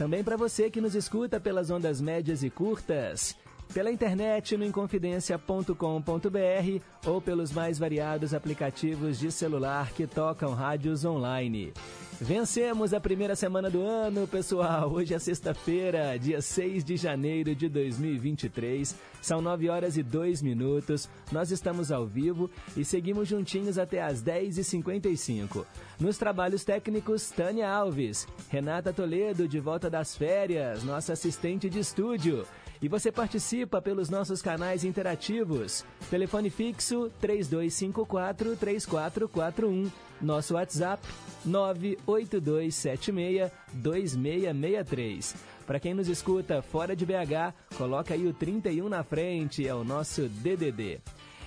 Também para você que nos escuta pelas ondas médias e curtas, pela internet no inconfidencia.com.br ou pelos mais variados aplicativos de celular que tocam rádios online. Vencemos a primeira semana do ano, pessoal. Hoje é sexta-feira, dia 6 de janeiro de 2023. São 9 horas e 2 minutos. Nós estamos ao vivo e seguimos juntinhos até as 10h55. Nos trabalhos técnicos, Tânia Alves, Renata Toledo, de volta das férias, nossa assistente de estúdio. E você participa pelos nossos canais interativos. Telefone fixo 3254 3441. Nosso WhatsApp 982762663. Para quem nos escuta fora de BH, coloca aí o 31 na frente, é o nosso DDD.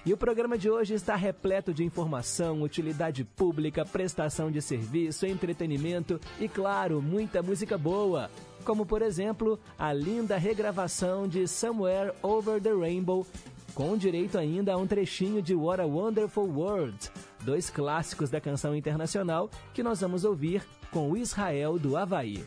E o programa de hoje está repleto de informação, utilidade pública, prestação de serviço, entretenimento e, claro, muita música boa. Como, por exemplo, a linda regravação de Somewhere Over the Rainbow, com direito ainda a um trechinho de What a Wonderful World, dois clássicos da canção internacional que nós vamos ouvir com o Israel do Havaí.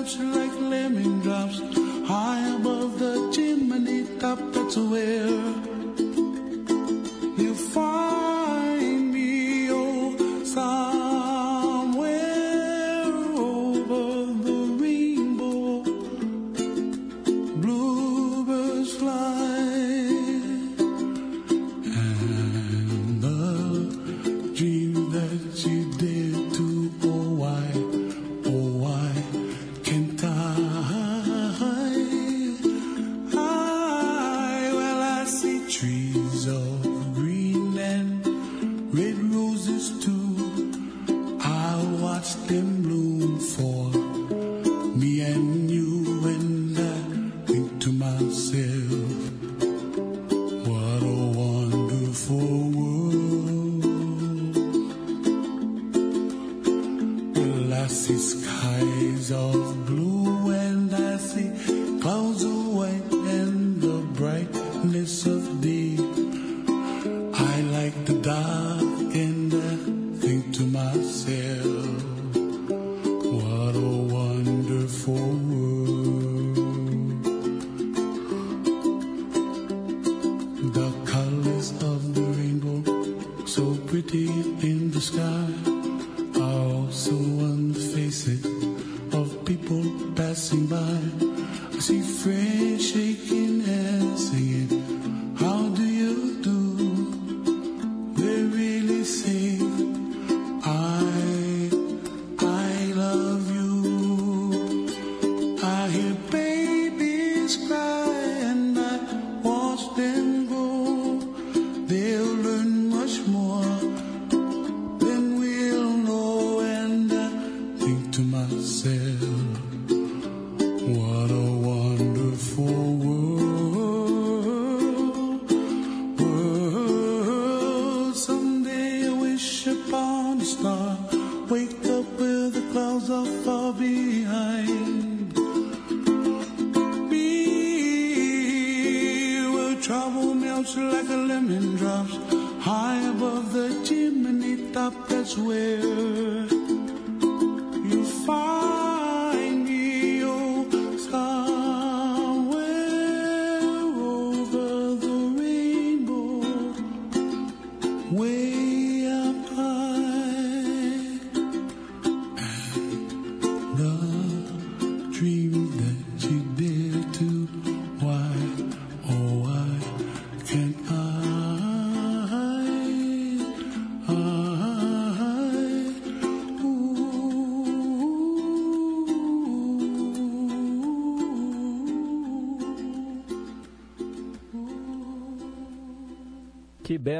Melts like lemon drops high above the chimney top. That's where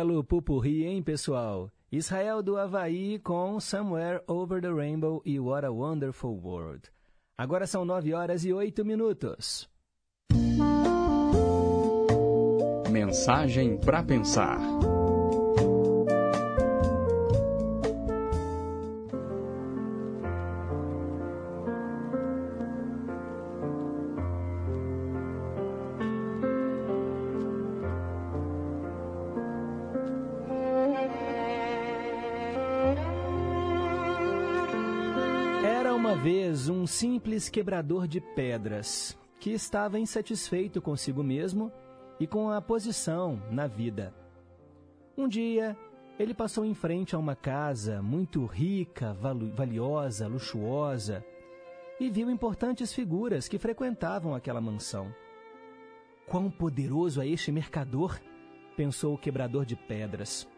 belo pupurri, hein, pessoal? Israel do Havaí com Somewhere Over the Rainbow e What a Wonderful World. Agora são nove horas e oito minutos. Mensagem para pensar. Simples quebrador de pedras que estava insatisfeito consigo mesmo e com a posição na vida. Um dia, ele passou em frente a uma casa muito rica, valiosa, luxuosa e viu importantes figuras que frequentavam aquela mansão. Quão poderoso é este mercador! pensou o quebrador de pedras.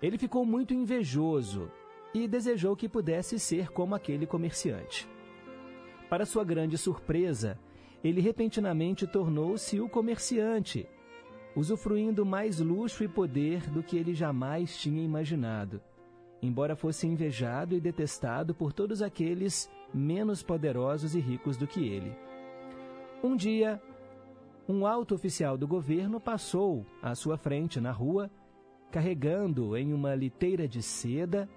Ele ficou muito invejoso e desejou que pudesse ser como aquele comerciante. Para sua grande surpresa, ele repentinamente tornou-se o comerciante, usufruindo mais luxo e poder do que ele jamais tinha imaginado, embora fosse invejado e detestado por todos aqueles menos poderosos e ricos do que ele. Um dia, um alto oficial do governo passou à sua frente na rua, carregando em uma liteira de seda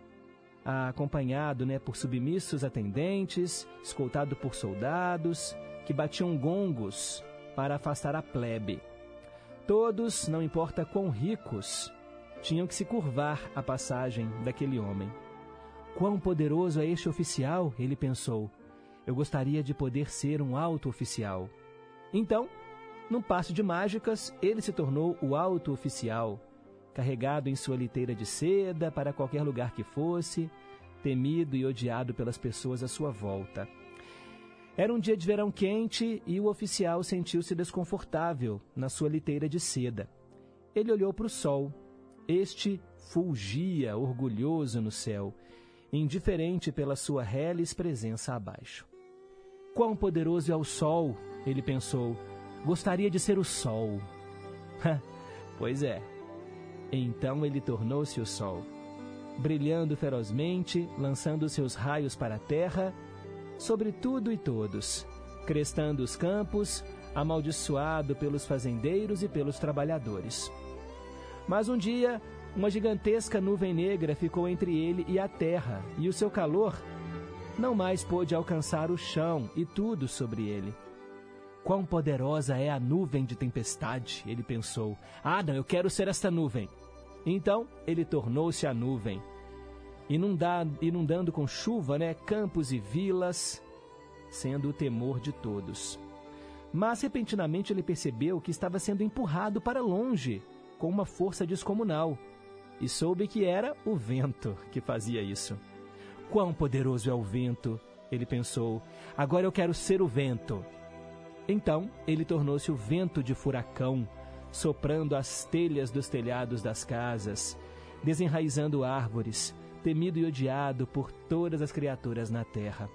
acompanhado né, por submissos atendentes, escoltado por soldados, que batiam gongos para afastar a plebe. Todos, não importa quão ricos, tinham que se curvar à passagem daquele homem. Quão poderoso é este oficial, ele pensou. Eu gostaria de poder ser um alto oficial. Então, num passo de mágicas, ele se tornou o alto oficial carregado em sua liteira de seda para qualquer lugar que fosse, temido e odiado pelas pessoas à sua volta. Era um dia de verão quente e o oficial sentiu-se desconfortável na sua liteira de seda. Ele olhou para o sol. Este fulgia orgulhoso no céu, indiferente pela sua reles presença abaixo. Quão poderoso é o sol, ele pensou. Gostaria de ser o sol. pois é, então ele tornou-se o sol, brilhando ferozmente, lançando seus raios para a terra, sobre tudo e todos, crestando os campos, amaldiçoado pelos fazendeiros e pelos trabalhadores. Mas um dia, uma gigantesca nuvem negra ficou entre ele e a terra, e o seu calor não mais pôde alcançar o chão e tudo sobre ele. Quão poderosa é a nuvem de tempestade, ele pensou. Não, eu quero ser esta nuvem. Então ele tornou-se a nuvem, inundando, inundando com chuva né, campos e vilas, sendo o temor de todos. Mas repentinamente ele percebeu que estava sendo empurrado para longe com uma força descomunal e soube que era o vento que fazia isso. Quão poderoso é o vento, ele pensou. Agora eu quero ser o vento. Então ele tornou-se o vento de furacão, soprando as telhas dos telhados das casas, desenraizando árvores, temido e odiado por todas as criaturas na terra.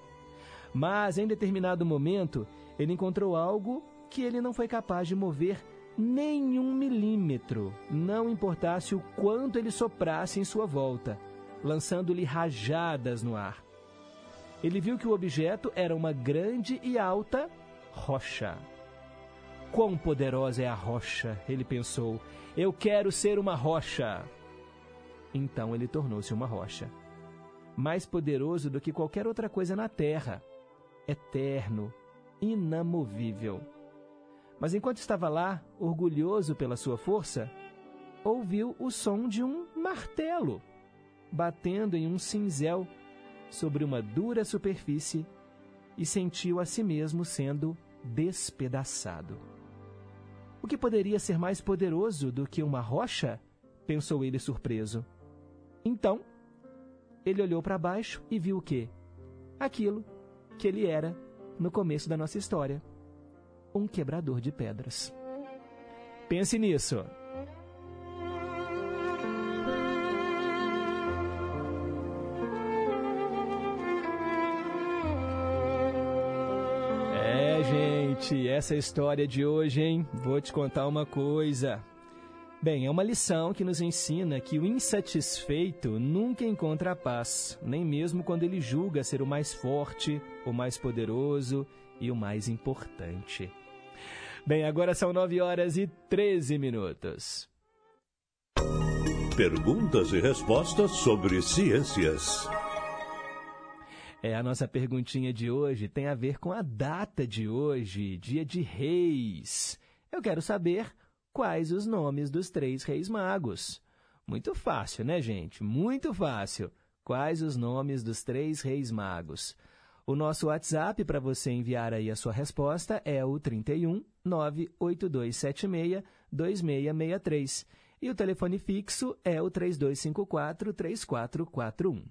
Mas em determinado momento, ele encontrou algo que ele não foi capaz de mover nenhum milímetro, não importasse o quanto ele soprasse em sua volta, lançando-lhe rajadas no ar. Ele viu que o objeto era uma grande e alta rocha. Quão poderosa é a rocha, ele pensou. Eu quero ser uma rocha. Então ele tornou-se uma rocha. Mais poderoso do que qualquer outra coisa na terra. Eterno, inamovível. Mas enquanto estava lá, orgulhoso pela sua força, ouviu o som de um martelo batendo em um cinzel sobre uma dura superfície e sentiu a si mesmo sendo despedaçado. O que poderia ser mais poderoso do que uma rocha? pensou ele surpreso. Então, ele olhou para baixo e viu o quê? Aquilo que ele era no começo da nossa história: um quebrador de pedras. Pense nisso. Gente, essa é história de hoje, hein? Vou te contar uma coisa. Bem, é uma lição que nos ensina que o insatisfeito nunca encontra a paz, nem mesmo quando ele julga ser o mais forte, o mais poderoso e o mais importante. Bem, agora são 9 horas e 13 minutos. Perguntas e respostas sobre ciências. É, a nossa perguntinha de hoje tem a ver com a data de hoje, dia de reis. Eu quero saber quais os nomes dos três reis magos. Muito fácil, né, gente? Muito fácil. Quais os nomes dos três reis magos? O nosso WhatsApp para você enviar aí a sua resposta é o 31 98276 2663. E o telefone fixo é o 3254 3441.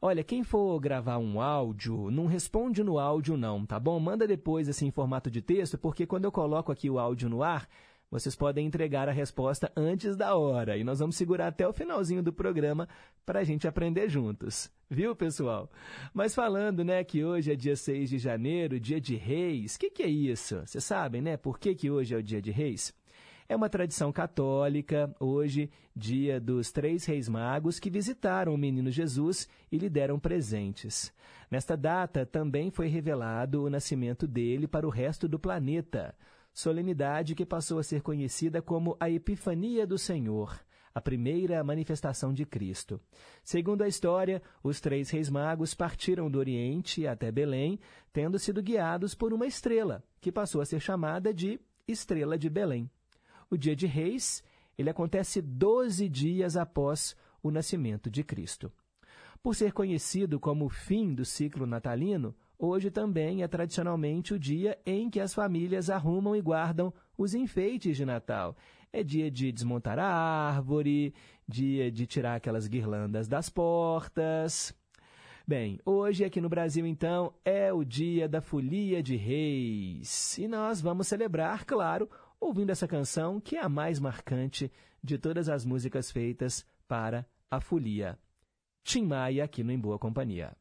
Olha, quem for gravar um áudio, não responde no áudio não, tá bom? Manda depois assim em formato de texto, porque quando eu coloco aqui o áudio no ar, vocês podem entregar a resposta antes da hora e nós vamos segurar até o finalzinho do programa para a gente aprender juntos. Viu, pessoal? Mas falando, né, que hoje é dia 6 de janeiro, dia de reis, o que, que é isso? Vocês sabem, né, por que, que hoje é o dia de reis? É uma tradição católica, hoje, dia dos três reis magos que visitaram o menino Jesus e lhe deram presentes. Nesta data também foi revelado o nascimento dele para o resto do planeta solenidade que passou a ser conhecida como a Epifania do Senhor, a primeira manifestação de Cristo. Segundo a história, os três reis magos partiram do Oriente até Belém, tendo sido guiados por uma estrela, que passou a ser chamada de Estrela de Belém. O dia de reis, ele acontece 12 dias após o nascimento de Cristo. Por ser conhecido como o fim do ciclo natalino, Hoje também é tradicionalmente o dia em que as famílias arrumam e guardam os enfeites de Natal. É dia de desmontar a árvore, dia de tirar aquelas guirlandas das portas. Bem, hoje aqui no Brasil, então, é o dia da Folia de Reis. E nós vamos celebrar, claro, ouvindo essa canção que é a mais marcante de todas as músicas feitas para a folia. Tim Maia aqui no Em Boa Companhia.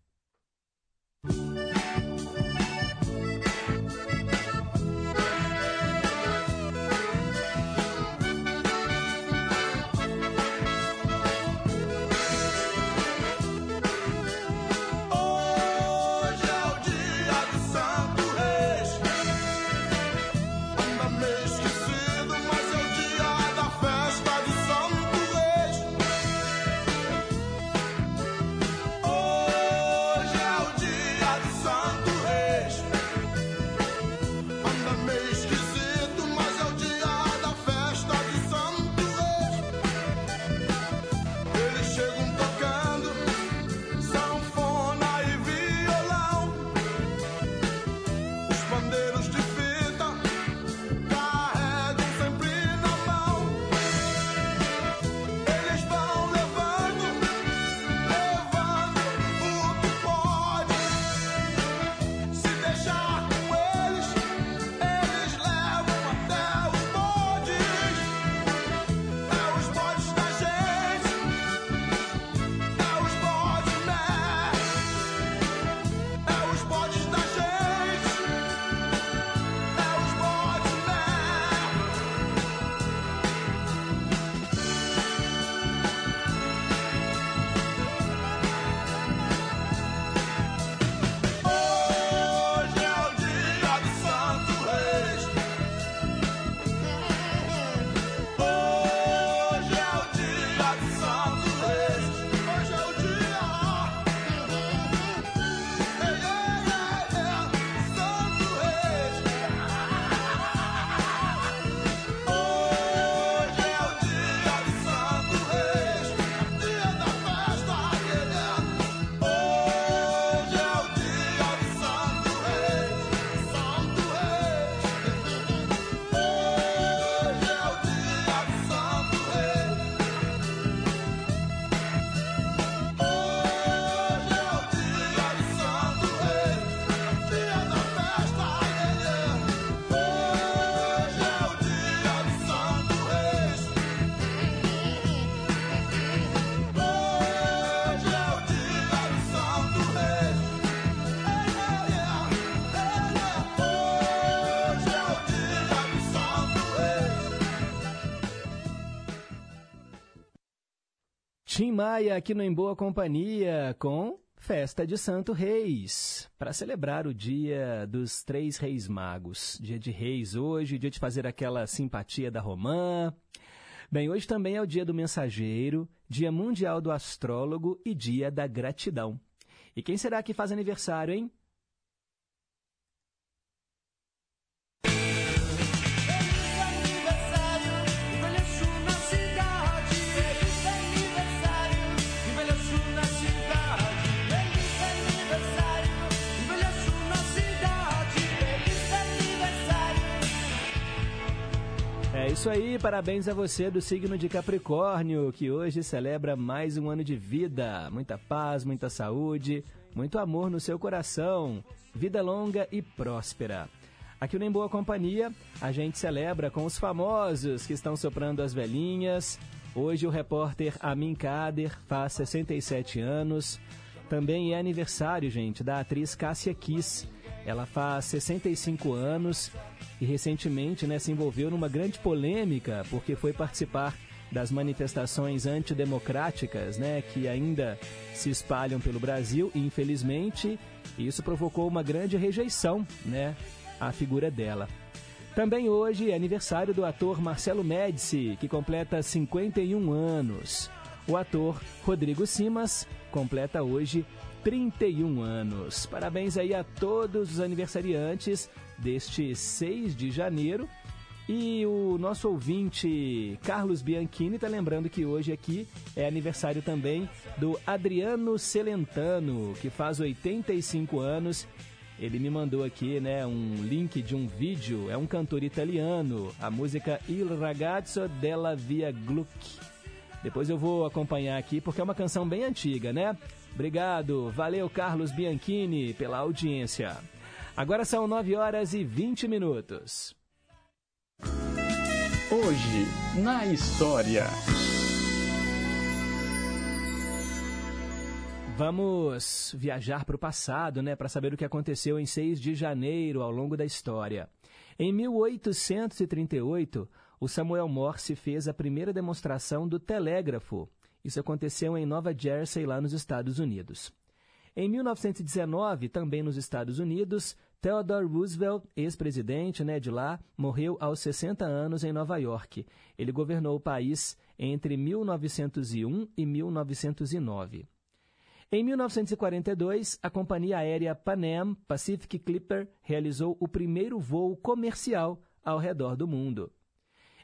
Maia aqui no Em Boa Companhia com Festa de Santo Reis, para celebrar o dia dos Três Reis Magos. Dia de Reis hoje, dia de fazer aquela simpatia da romã. Bem, hoje também é o dia do mensageiro, dia mundial do astrólogo e dia da gratidão. E quem será que faz aniversário, hein? Isso aí, parabéns a você do signo de Capricórnio, que hoje celebra mais um ano de vida. Muita paz, muita saúde, muito amor no seu coração, vida longa e próspera. Aqui no Em Boa Companhia, a gente celebra com os famosos que estão soprando as velhinhas. Hoje o repórter Amin Kader faz 67 anos. Também é aniversário, gente, da atriz Cássia Kiss. Ela faz 65 anos e recentemente né, se envolveu numa grande polêmica porque foi participar das manifestações antidemocráticas né, que ainda se espalham pelo Brasil e, infelizmente, isso provocou uma grande rejeição né, à figura dela. Também hoje é aniversário do ator Marcelo Médici, que completa 51 anos. O ator Rodrigo Simas completa hoje 31 anos. Parabéns aí a todos os aniversariantes deste 6 de janeiro. E o nosso ouvinte Carlos Bianchini está lembrando que hoje aqui é aniversário também do Adriano Celentano, que faz 85 anos. Ele me mandou aqui né, um link de um vídeo, é um cantor italiano, a música Il ragazzo della via Gluck. Depois eu vou acompanhar aqui porque é uma canção bem antiga, né? Obrigado, valeu Carlos Bianchini pela audiência. Agora são 9 horas e 20 minutos. Hoje, na história. Vamos viajar para o passado, né, para saber o que aconteceu em 6 de janeiro ao longo da história. Em 1838, o Samuel Morse fez a primeira demonstração do telégrafo. Isso aconteceu em Nova Jersey, lá nos Estados Unidos. Em 1919, também nos Estados Unidos, Theodore Roosevelt, ex-presidente né, de lá, morreu aos 60 anos em Nova York. Ele governou o país entre 1901 e 1909. Em 1942, a companhia aérea Pan Am Pacific Clipper realizou o primeiro voo comercial ao redor do mundo.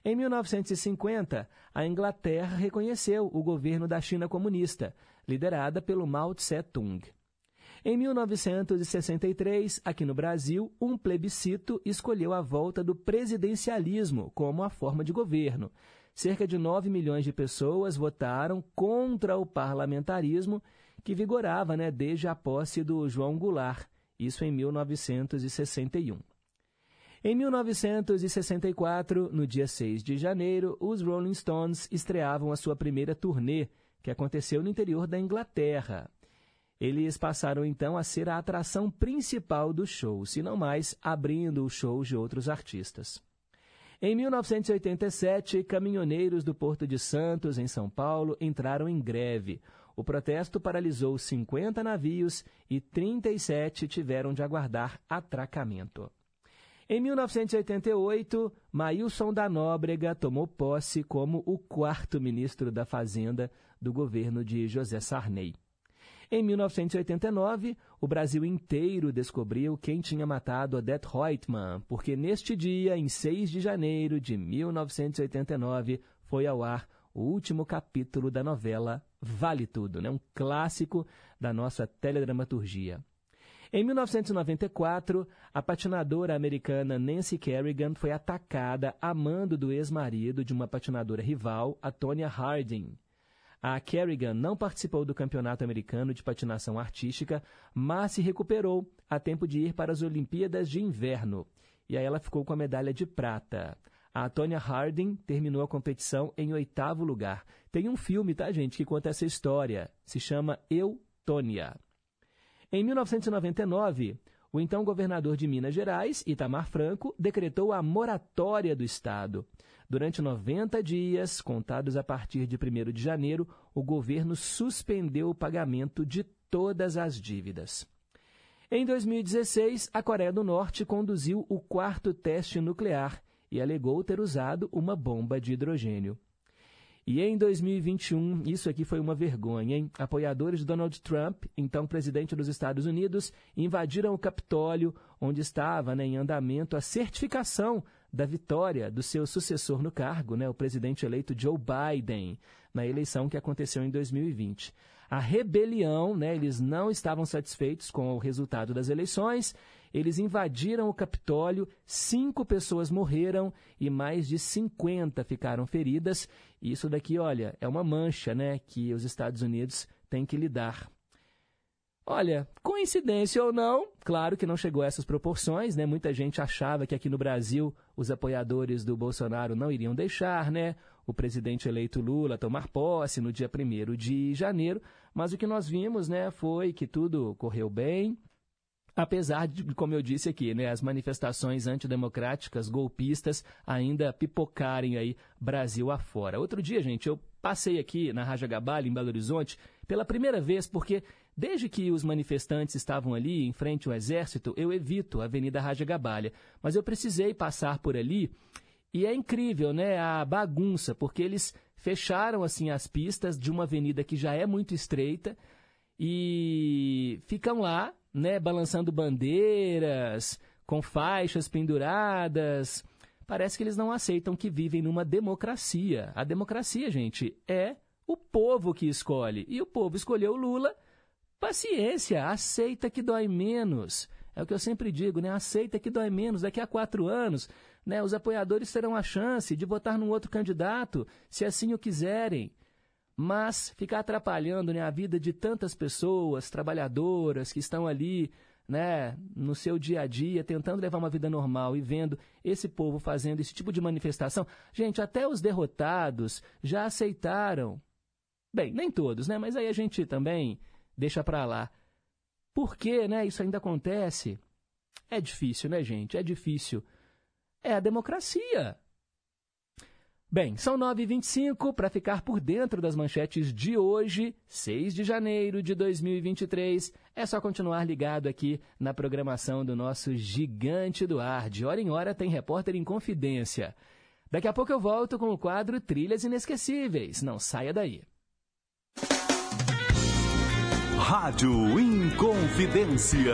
Em 1950, a Inglaterra reconheceu o governo da China comunista, liderada pelo Mao Tse-tung. Em 1963, aqui no Brasil, um plebiscito escolheu a volta do presidencialismo como a forma de governo. Cerca de 9 milhões de pessoas votaram contra o parlamentarismo que vigorava né, desde a posse do João Goulart, isso em 1961. Em 1964, no dia 6 de janeiro, os Rolling Stones estreavam a sua primeira turnê, que aconteceu no interior da Inglaterra. Eles passaram então a ser a atração principal do show, se não mais abrindo os shows de outros artistas. Em 1987, caminhoneiros do Porto de Santos, em São Paulo, entraram em greve. O protesto paralisou 50 navios e 37 tiveram de aguardar atracamento. Em 1988, Maílson da Nóbrega tomou posse como o quarto ministro da Fazenda do governo de José Sarney. Em 1989, o Brasil inteiro descobriu quem tinha matado Odette Reutemann, porque neste dia, em 6 de janeiro de 1989, foi ao ar o último capítulo da novela Vale Tudo, né? um clássico da nossa teledramaturgia. Em 1994, a patinadora americana Nancy Kerrigan foi atacada a mando do ex-marido de uma patinadora rival, a Tonya Harding. A Kerrigan não participou do Campeonato Americano de Patinação Artística, mas se recuperou a tempo de ir para as Olimpíadas de Inverno. E aí ela ficou com a medalha de prata. A Tonya Harding terminou a competição em oitavo lugar. Tem um filme, tá, gente, que conta essa história. Se chama Eu, Tônia. Em 1999, o então governador de Minas Gerais, Itamar Franco, decretou a moratória do Estado. Durante 90 dias, contados a partir de 1 de janeiro, o governo suspendeu o pagamento de todas as dívidas. Em 2016, a Coreia do Norte conduziu o quarto teste nuclear e alegou ter usado uma bomba de hidrogênio. E em 2021, isso aqui foi uma vergonha, hein? Apoiadores de Donald Trump, então presidente dos Estados Unidos, invadiram o Capitólio, onde estava né, em andamento a certificação da vitória do seu sucessor no cargo, né, o presidente eleito Joe Biden, na eleição que aconteceu em 2020. A rebelião, né, eles não estavam satisfeitos com o resultado das eleições eles invadiram o Capitólio, cinco pessoas morreram e mais de 50 ficaram feridas. Isso daqui, olha, é uma mancha né, que os Estados Unidos têm que lidar. Olha, coincidência ou não, claro que não chegou a essas proporções, né? Muita gente achava que aqui no Brasil os apoiadores do Bolsonaro não iriam deixar, né? O presidente eleito Lula tomar posse no dia 1 de janeiro, mas o que nós vimos, né, foi que tudo correu bem, Apesar de, como eu disse aqui, né, as manifestações antidemocráticas, golpistas, ainda pipocarem aí Brasil afora. Outro dia, gente, eu passei aqui na Raja Gabal, em Belo Horizonte, pela primeira vez, porque desde que os manifestantes estavam ali em frente ao exército, eu evito a Avenida Raja Gabalha. Mas eu precisei passar por ali e é incrível, né, a bagunça, porque eles fecharam assim as pistas de uma avenida que já é muito estreita e ficam lá né, balançando bandeiras, com faixas penduradas. Parece que eles não aceitam que vivem numa democracia. A democracia, gente, é o povo que escolhe. E o povo escolheu Lula. Paciência, aceita que dói menos. É o que eu sempre digo, né? Aceita que dói menos. Daqui a quatro anos, né, os apoiadores terão a chance de votar num outro candidato, se assim o quiserem. Mas ficar atrapalhando né, a vida de tantas pessoas, trabalhadoras, que estão ali né, no seu dia a dia, tentando levar uma vida normal e vendo esse povo fazendo esse tipo de manifestação. Gente, até os derrotados já aceitaram. Bem, nem todos, né? Mas aí a gente também deixa para lá. Por que né, isso ainda acontece? É difícil, né, gente? É difícil. É a democracia. Bem, são 9h25 para ficar por dentro das manchetes de hoje, 6 de janeiro de 2023. É só continuar ligado aqui na programação do nosso Gigante do Ar. De hora em hora tem repórter em confidência. Daqui a pouco eu volto com o quadro Trilhas Inesquecíveis. Não saia daí. Rádio Inconfidência.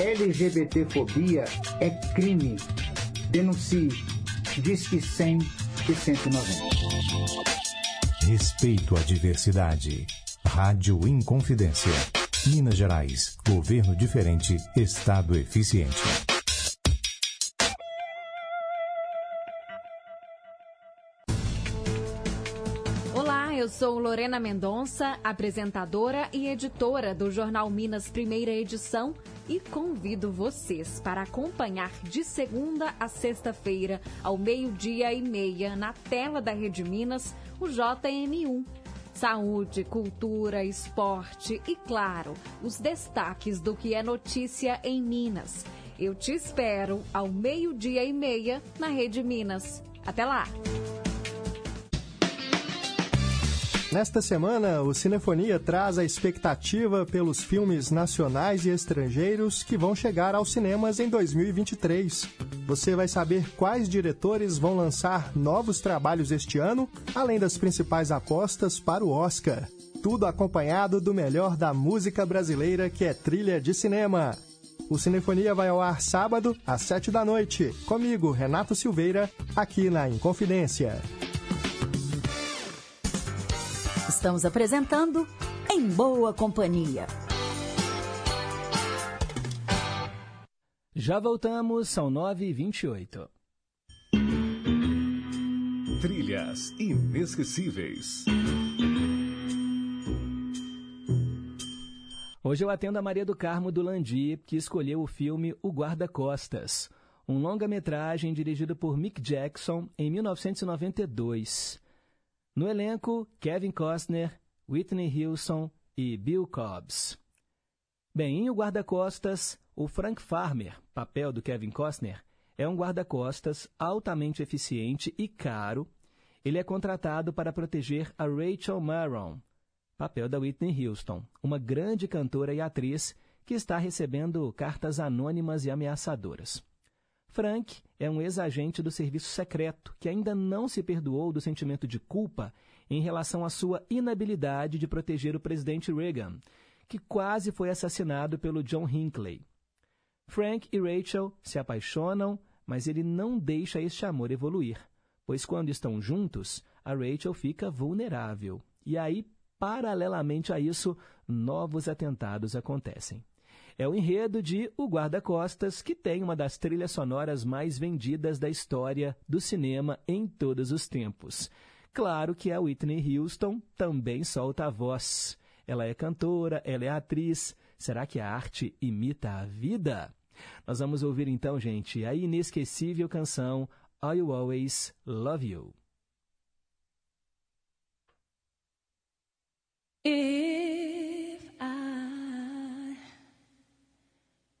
LGBTfobia é crime. Denuncie. Disque 100 e 190. Respeito à diversidade. Rádio Inconfidência. Minas Gerais. Governo diferente. Estado eficiente. eu sou Lorena Mendonça, apresentadora e editora do Jornal Minas Primeira Edição e convido vocês para acompanhar de segunda a sexta-feira, ao meio-dia e meia, na tela da Rede Minas, o JM1. Saúde, cultura, esporte e, claro, os destaques do que é notícia em Minas. Eu te espero ao meio-dia e meia na Rede Minas. Até lá! Nesta semana, o Cinefonia traz a expectativa pelos filmes nacionais e estrangeiros que vão chegar aos cinemas em 2023. Você vai saber quais diretores vão lançar novos trabalhos este ano, além das principais apostas para o Oscar. Tudo acompanhado do melhor da música brasileira, que é trilha de cinema. O Cinefonia vai ao ar sábado, às sete da noite, comigo, Renato Silveira, aqui na Inconfidência. Estamos apresentando Em Boa Companhia. Já voltamos, são 9h28. Trilhas inesquecíveis. Hoje eu atendo a Maria do Carmo do Landi, que escolheu o filme O Guarda-Costas, um longa-metragem dirigido por Mick Jackson em 1992. No elenco, Kevin Costner, Whitney Houston e Bill Cobbs. Bem, em O Guarda-Costas, o Frank Farmer, papel do Kevin Costner, é um guarda-costas altamente eficiente e caro. Ele é contratado para proteger a Rachel Marron, papel da Whitney Houston, uma grande cantora e atriz que está recebendo cartas anônimas e ameaçadoras. Frank é um ex-agente do serviço secreto que ainda não se perdoou do sentimento de culpa em relação à sua inabilidade de proteger o presidente Reagan, que quase foi assassinado pelo John Hinckley. Frank e Rachel se apaixonam, mas ele não deixa este amor evoluir, pois quando estão juntos, a Rachel fica vulnerável. E aí paralelamente a isso, novos atentados acontecem. É o enredo de O Guarda-Costas, que tem uma das trilhas sonoras mais vendidas da história do cinema em todos os tempos. Claro que a Whitney Houston também solta a voz. Ela é cantora, ela é atriz. Será que a arte imita a vida? Nós vamos ouvir então, gente, a inesquecível canção I Always Love You. If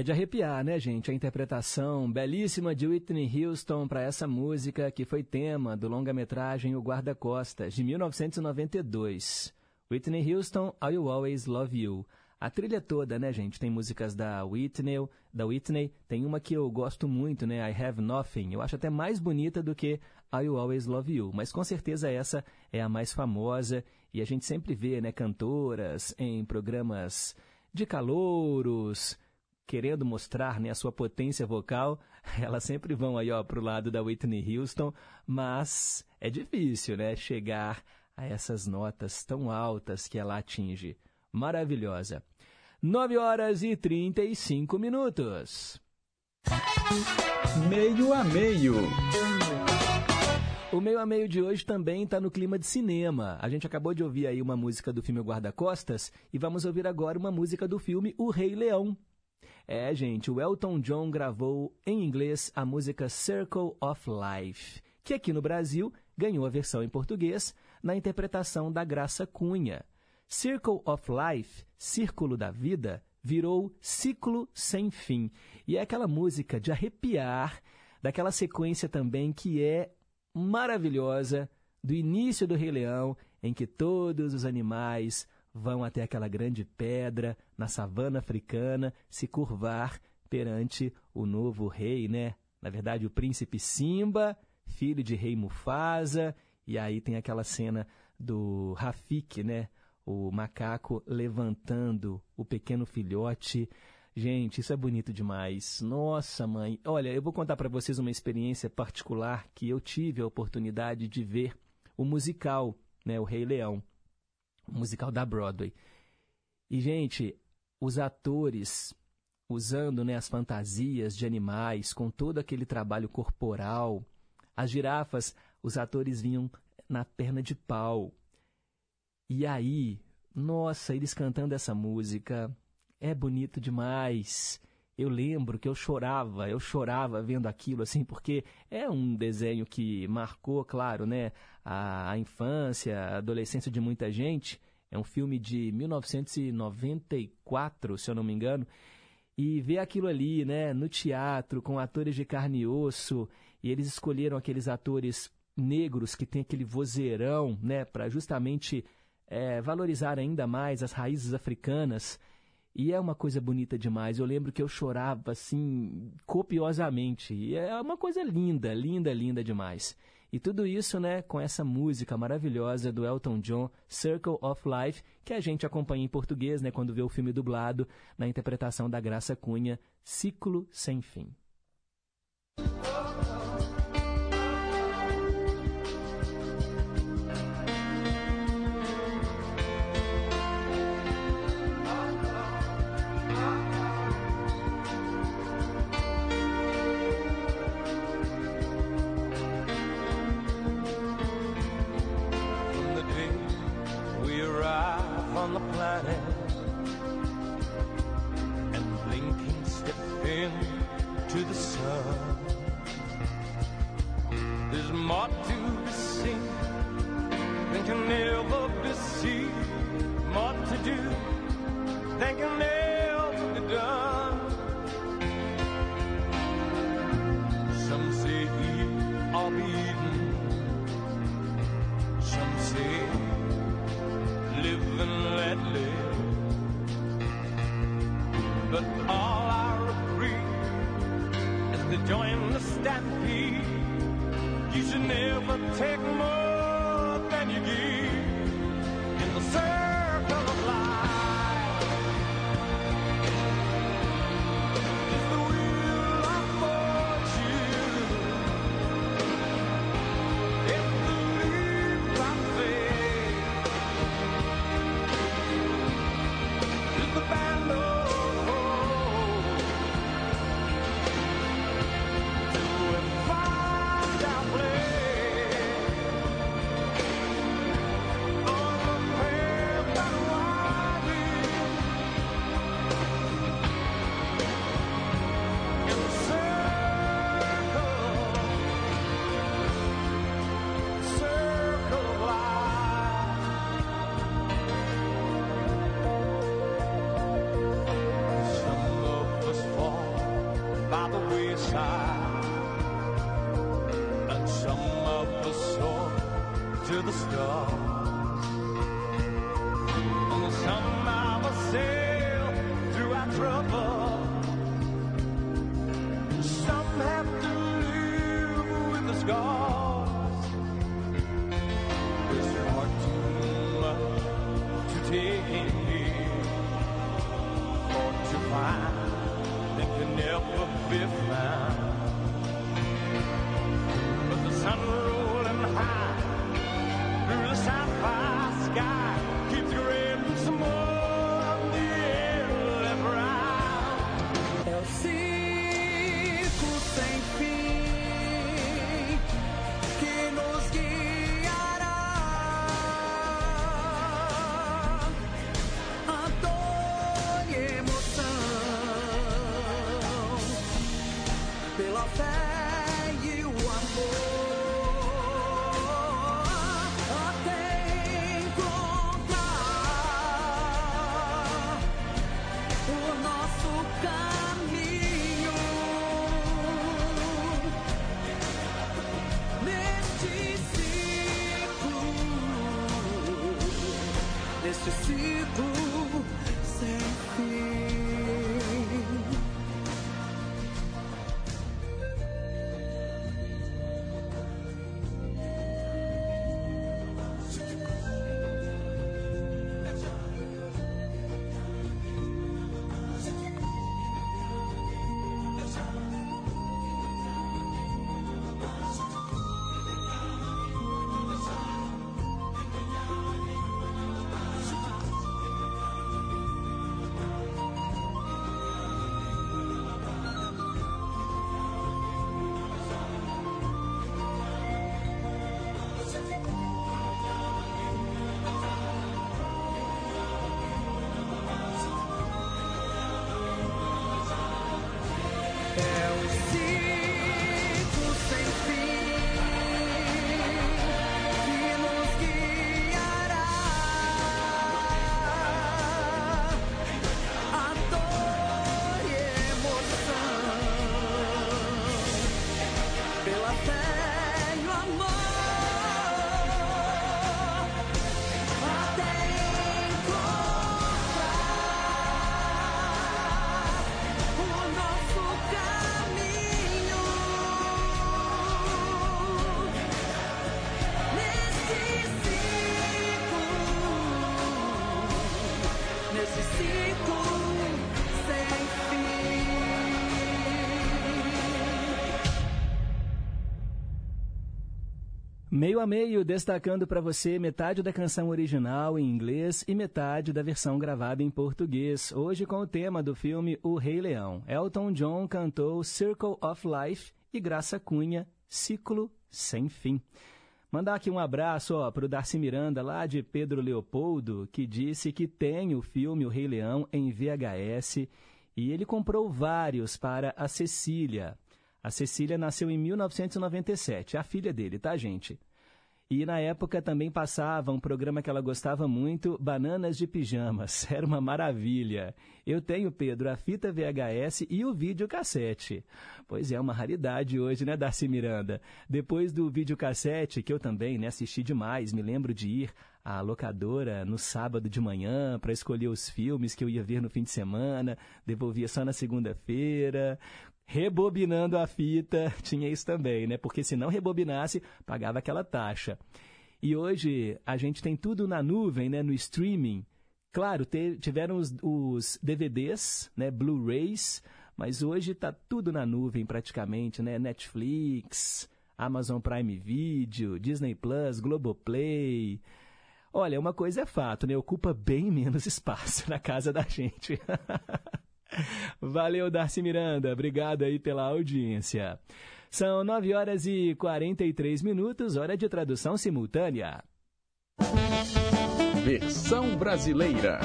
É de arrepiar, né, gente? A interpretação belíssima de Whitney Houston para essa música que foi tema do longa-metragem O Guarda-Costas, de 1992. Whitney Houston, I Always Love You. A trilha toda, né, gente? Tem músicas da Whitney, da Whitney, tem uma que eu gosto muito, né? I Have Nothing. Eu acho até mais bonita do que I Always Love You, mas com certeza essa é a mais famosa e a gente sempre vê, né, cantoras em programas de calouros, querendo mostrar né, a sua potência vocal, elas sempre vão aí ó pro lado da Whitney Houston, mas é difícil, né, chegar a essas notas tão altas que ela atinge. Maravilhosa. 9 horas e 35 minutos. Meio a meio. O meio a meio de hoje também está no clima de cinema. A gente acabou de ouvir aí uma música do filme Guarda-Costas e vamos ouvir agora uma música do filme O Rei Leão. É, gente, o Elton John gravou em inglês a música Circle of Life, que aqui no Brasil ganhou a versão em português na interpretação da Graça Cunha. Circle of Life, Círculo da Vida, virou Ciclo Sem Fim. E é aquela música de arrepiar, daquela sequência também que é maravilhosa do início do Rei Leão, em que todos os animais vão até aquela grande pedra na savana africana se curvar perante o novo rei, né? Na verdade, o príncipe Simba, filho de rei Mufasa, e aí tem aquela cena do Rafik, né? O macaco levantando o pequeno filhote. Gente, isso é bonito demais. Nossa, mãe. Olha, eu vou contar para vocês uma experiência particular que eu tive a oportunidade de ver o musical, né, O Rei Leão musical da Broadway. E, gente, os atores usando né, as fantasias de animais, com todo aquele trabalho corporal. As girafas, os atores vinham na perna de pau. E aí, nossa, eles cantando essa música, é bonito demais. Eu lembro que eu chorava, eu chorava vendo aquilo, assim, porque é um desenho que marcou, claro, né, a, a infância, a adolescência de muita gente. É um filme de 1994, se eu não me engano. E ver aquilo ali, né, no teatro, com atores de carne e osso, e eles escolheram aqueles atores negros que têm aquele vozeirão, né, para justamente é, valorizar ainda mais as raízes africanas. E é uma coisa bonita demais. Eu lembro que eu chorava assim copiosamente. E é uma coisa linda, linda, linda demais. E tudo isso, né, com essa música maravilhosa do Elton John, Circle of Life, que a gente acompanha em português, né, quando vê o filme dublado, na interpretação da Graça Cunha, Ciclo Sem Fim. Meio a meio, destacando para você metade da canção original em inglês e metade da versão gravada em português. Hoje com o tema do filme O Rei Leão. Elton John cantou Circle of Life e Graça Cunha, Ciclo Sem Fim. Mandar aqui um abraço para o Darcy Miranda, lá de Pedro Leopoldo, que disse que tem o filme O Rei Leão em VHS e ele comprou vários para a Cecília. A Cecília nasceu em 1997, a filha dele, tá, gente? E na época também passava um programa que ela gostava muito, Bananas de Pijamas. Era uma maravilha. Eu tenho, Pedro, a fita VHS e o videocassete. Pois é, uma raridade hoje, né, Darcy Miranda? Depois do videocassete, que eu também né, assisti demais, me lembro de ir à locadora no sábado de manhã para escolher os filmes que eu ia ver no fim de semana, devolvia só na segunda-feira rebobinando a fita, tinha isso também, né? Porque se não rebobinasse, pagava aquela taxa. E hoje a gente tem tudo na nuvem, né? No streaming. Claro, te, tiveram os, os, DVDs, né? Blu-rays, mas hoje está tudo na nuvem praticamente, né? Netflix, Amazon Prime Video, Disney Plus, Globoplay. Olha, uma coisa é fato, né? Ocupa bem menos espaço na casa da gente. Valeu, Darcy Miranda. Obrigado aí pela audiência. São 9 horas e 43 minutos, hora de tradução simultânea. Versão brasileira.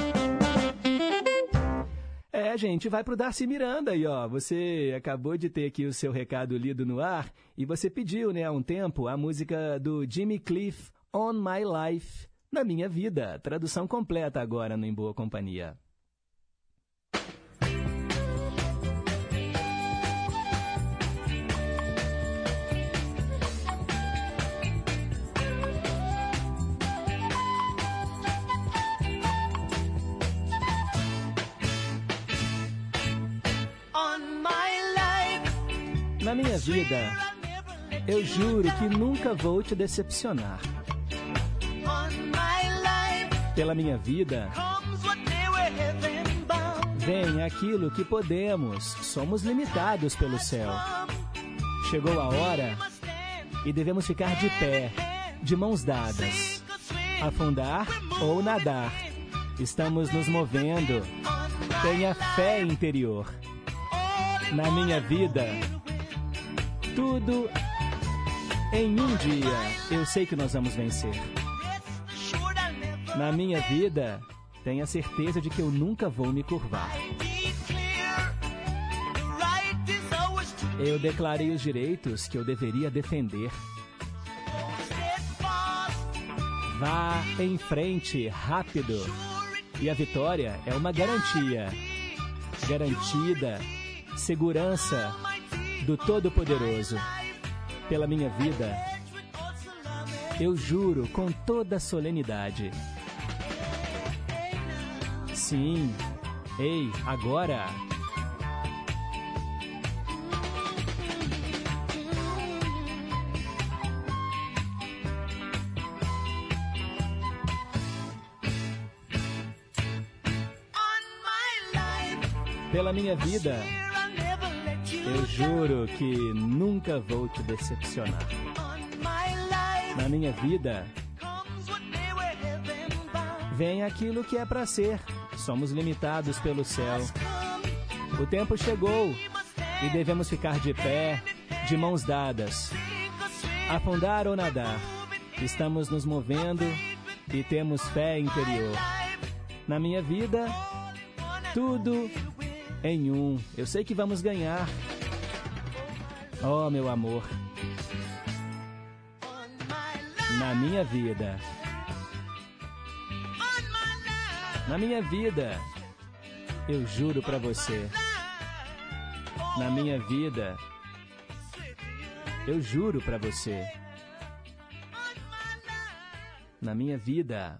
É, gente, vai pro Darcy Miranda aí, ó. Você acabou de ter aqui o seu recado lido no ar e você pediu, né, há um tempo, a música do Jimmy Cliff, On My Life, na minha vida. Tradução completa agora no Em Boa Companhia. Na minha vida, eu juro que nunca vou te decepcionar. Pela minha vida, vem aquilo que podemos, somos limitados pelo céu. Chegou a hora e devemos ficar de pé, de mãos dadas, afundar ou nadar. Estamos nos movendo. Tenha fé interior. Na minha vida, tudo em um dia eu sei que nós vamos vencer. Na minha vida, tenha certeza de que eu nunca vou me curvar. Eu declarei os direitos que eu deveria defender. Vá em frente, rápido. E a vitória é uma garantia. Garantida, segurança do Todo-Poderoso. Pela minha vida, eu juro com toda solenidade. Sim. Ei, agora. Pela minha vida, eu juro que nunca vou te decepcionar. Na minha vida, vem aquilo que é para ser. Somos limitados pelo céu. O tempo chegou e devemos ficar de pé, de mãos dadas. Afundar ou nadar, estamos nos movendo e temos fé interior. Na minha vida, tudo em um. Eu sei que vamos ganhar. Oh, meu amor. Na minha vida. Na minha vida. Eu juro pra você. Na minha vida. Eu juro pra você. Na minha vida.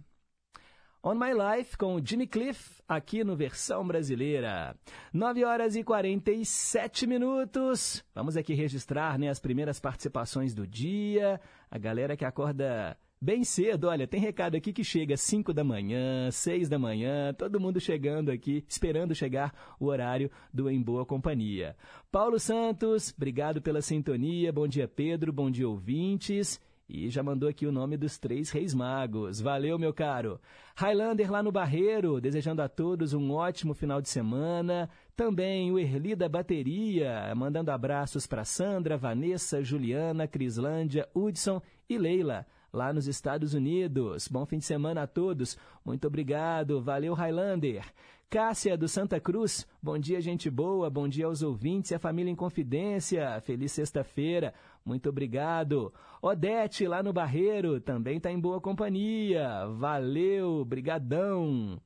On My Life com Jimmy Cliff, aqui no versão brasileira. 9 horas e 47 minutos. Vamos aqui registrar né, as primeiras participações do dia. A galera que acorda bem cedo. Olha, tem recado aqui que chega às 5 da manhã, 6 da manhã, todo mundo chegando aqui, esperando chegar o horário do Em Boa Companhia. Paulo Santos, obrigado pela sintonia. Bom dia, Pedro. Bom dia, ouvintes. E já mandou aqui o nome dos três reis magos. Valeu, meu caro. Highlander lá no Barreiro, desejando a todos um ótimo final de semana. Também o Erli da Bateria, mandando abraços para Sandra, Vanessa, Juliana, Crislândia, Hudson e Leila, lá nos Estados Unidos. Bom fim de semana a todos. Muito obrigado. Valeu, Highlander. Cássia do Santa Cruz, bom dia, gente boa, bom dia aos ouvintes e à família em confidência. Feliz sexta-feira, muito obrigado. Odete, lá no Barreiro, também está em boa companhia. Valeu, brigadão.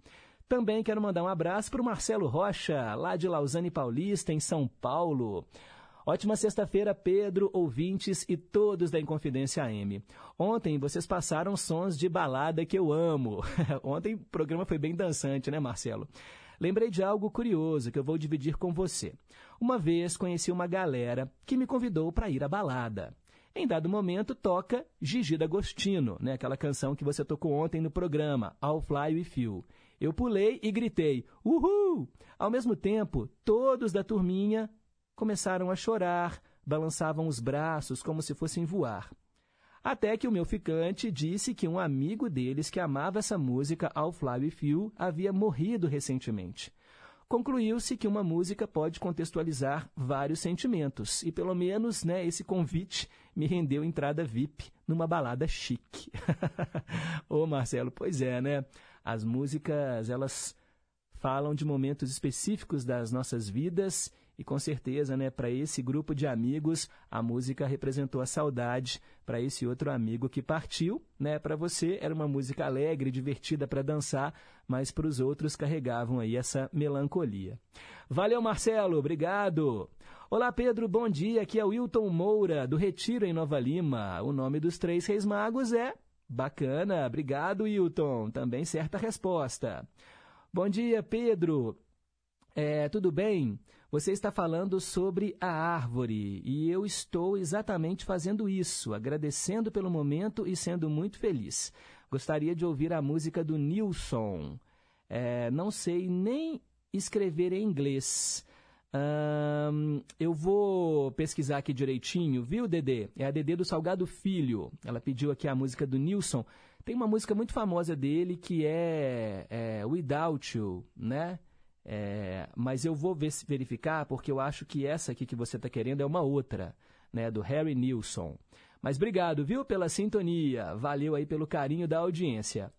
Também quero mandar um abraço para o Marcelo Rocha, lá de Lausanne Paulista, em São Paulo. Ótima sexta-feira, Pedro, ouvintes e todos da Inconfidência AM. Ontem vocês passaram sons de balada que eu amo. Ontem o programa foi bem dançante, né, Marcelo? Lembrei de algo curioso que eu vou dividir com você. Uma vez conheci uma galera que me convidou para ir à balada. Em dado momento toca Gigi D'Agostino, né? aquela canção que você tocou ontem no programa, All Fly With You. Eu pulei e gritei, uhul! Ao mesmo tempo, todos da turminha começaram a chorar, balançavam os braços como se fossem voar. Até que o meu ficante disse que um amigo deles que amava essa música, All Fly You, havia morrido recentemente. Concluiu-se que uma música pode contextualizar vários sentimentos, e pelo menos né, esse convite me rendeu entrada VIP numa balada chique. Ô Marcelo, pois é, né? As músicas, elas falam de momentos específicos das nossas vidas e com certeza, né, para esse grupo de amigos, a música representou a saudade para esse outro amigo que partiu, né? Para você era uma música alegre, divertida para dançar, mas para os outros carregavam aí essa melancolia. Valeu, Marcelo, obrigado. Olá, Pedro, bom dia. Aqui é o Wilton Moura, do Retiro em Nova Lima. O nome dos três reis magos é Bacana, obrigado, Wilton. Também certa resposta. Bom dia, Pedro. É, tudo bem? Você está falando sobre a árvore e eu estou exatamente fazendo isso, agradecendo pelo momento e sendo muito feliz. Gostaria de ouvir a música do Nilson. É, não sei nem escrever em inglês. Eu vou pesquisar aqui direitinho, viu, Dedê? É a Dedê do Salgado Filho. Ela pediu aqui a música do Nilson. Tem uma música muito famosa dele que é, é Without You, né? É, mas eu vou ver- verificar porque eu acho que essa aqui que você está querendo é uma outra, né? Do Harry Nilson. Mas obrigado, viu, pela sintonia. Valeu aí pelo carinho da audiência.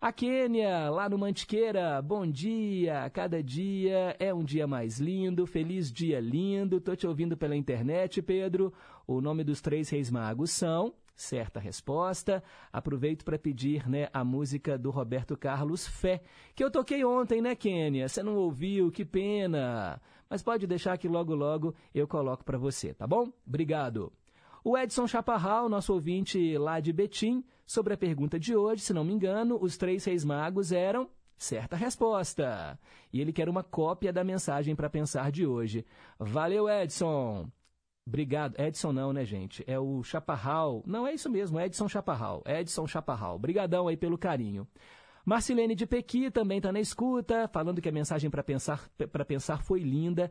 A Quênia, lá no Mantiqueira, bom dia. Cada dia é um dia mais lindo. Feliz dia lindo. Tô te ouvindo pela internet, Pedro. O nome dos três reis magos são. Certa resposta. Aproveito para pedir né, a música do Roberto Carlos Fé, que eu toquei ontem, né, Quênia? Você não ouviu? Que pena. Mas pode deixar que logo, logo eu coloco para você, tá bom? Obrigado. O Edson Chaparral, nosso ouvinte lá de Betim, sobre a pergunta de hoje, se não me engano, os três reis magos eram certa resposta. E ele quer uma cópia da mensagem para pensar de hoje. Valeu, Edson. Obrigado. Edson não, né, gente? É o Chaparral. Não, é isso mesmo, Edson Chaparral. Edson Chaparral. Obrigadão aí pelo carinho. Marcilene de Pequi também está na escuta, falando que a mensagem para pensar, para pensar foi linda.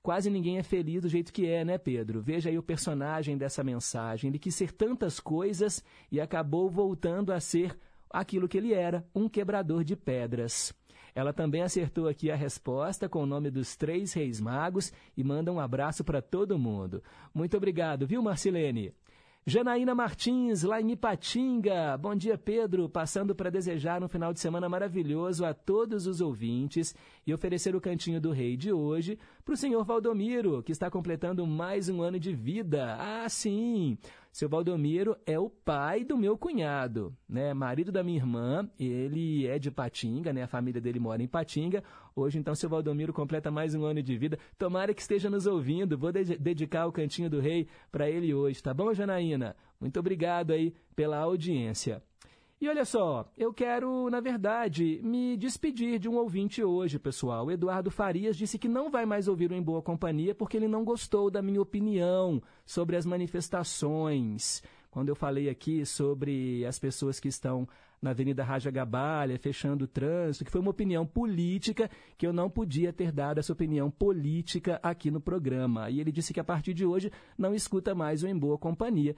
Quase ninguém é feliz do jeito que é, né, Pedro? Veja aí o personagem dessa mensagem. Ele quis ser tantas coisas e acabou voltando a ser aquilo que ele era, um quebrador de pedras. Ela também acertou aqui a resposta com o nome dos três reis magos e manda um abraço para todo mundo. Muito obrigado, viu, Marcilene? Janaína Martins, lá em Ipatinga. Bom dia, Pedro. Passando para desejar um final de semana maravilhoso a todos os ouvintes e oferecer o Cantinho do Rei de hoje para o senhor Valdomiro, que está completando mais um ano de vida. Ah, sim! Seu Valdomiro é o pai do meu cunhado, né? Marido da minha irmã, ele é de Patinga, né? A família dele mora em Patinga. Hoje, então, seu Valdomiro completa mais um ano de vida. Tomara que esteja nos ouvindo. Vou de- dedicar o Cantinho do Rei para ele hoje, tá bom, Janaína? Muito obrigado aí pela audiência. E olha só, eu quero, na verdade, me despedir de um ouvinte hoje, pessoal. O Eduardo Farias disse que não vai mais ouvir o Em Boa Companhia porque ele não gostou da minha opinião sobre as manifestações. Quando eu falei aqui sobre as pessoas que estão na Avenida Raja Gabalha, fechando o trânsito, que foi uma opinião política, que eu não podia ter dado essa opinião política aqui no programa. E ele disse que a partir de hoje não escuta mais o Em Boa Companhia.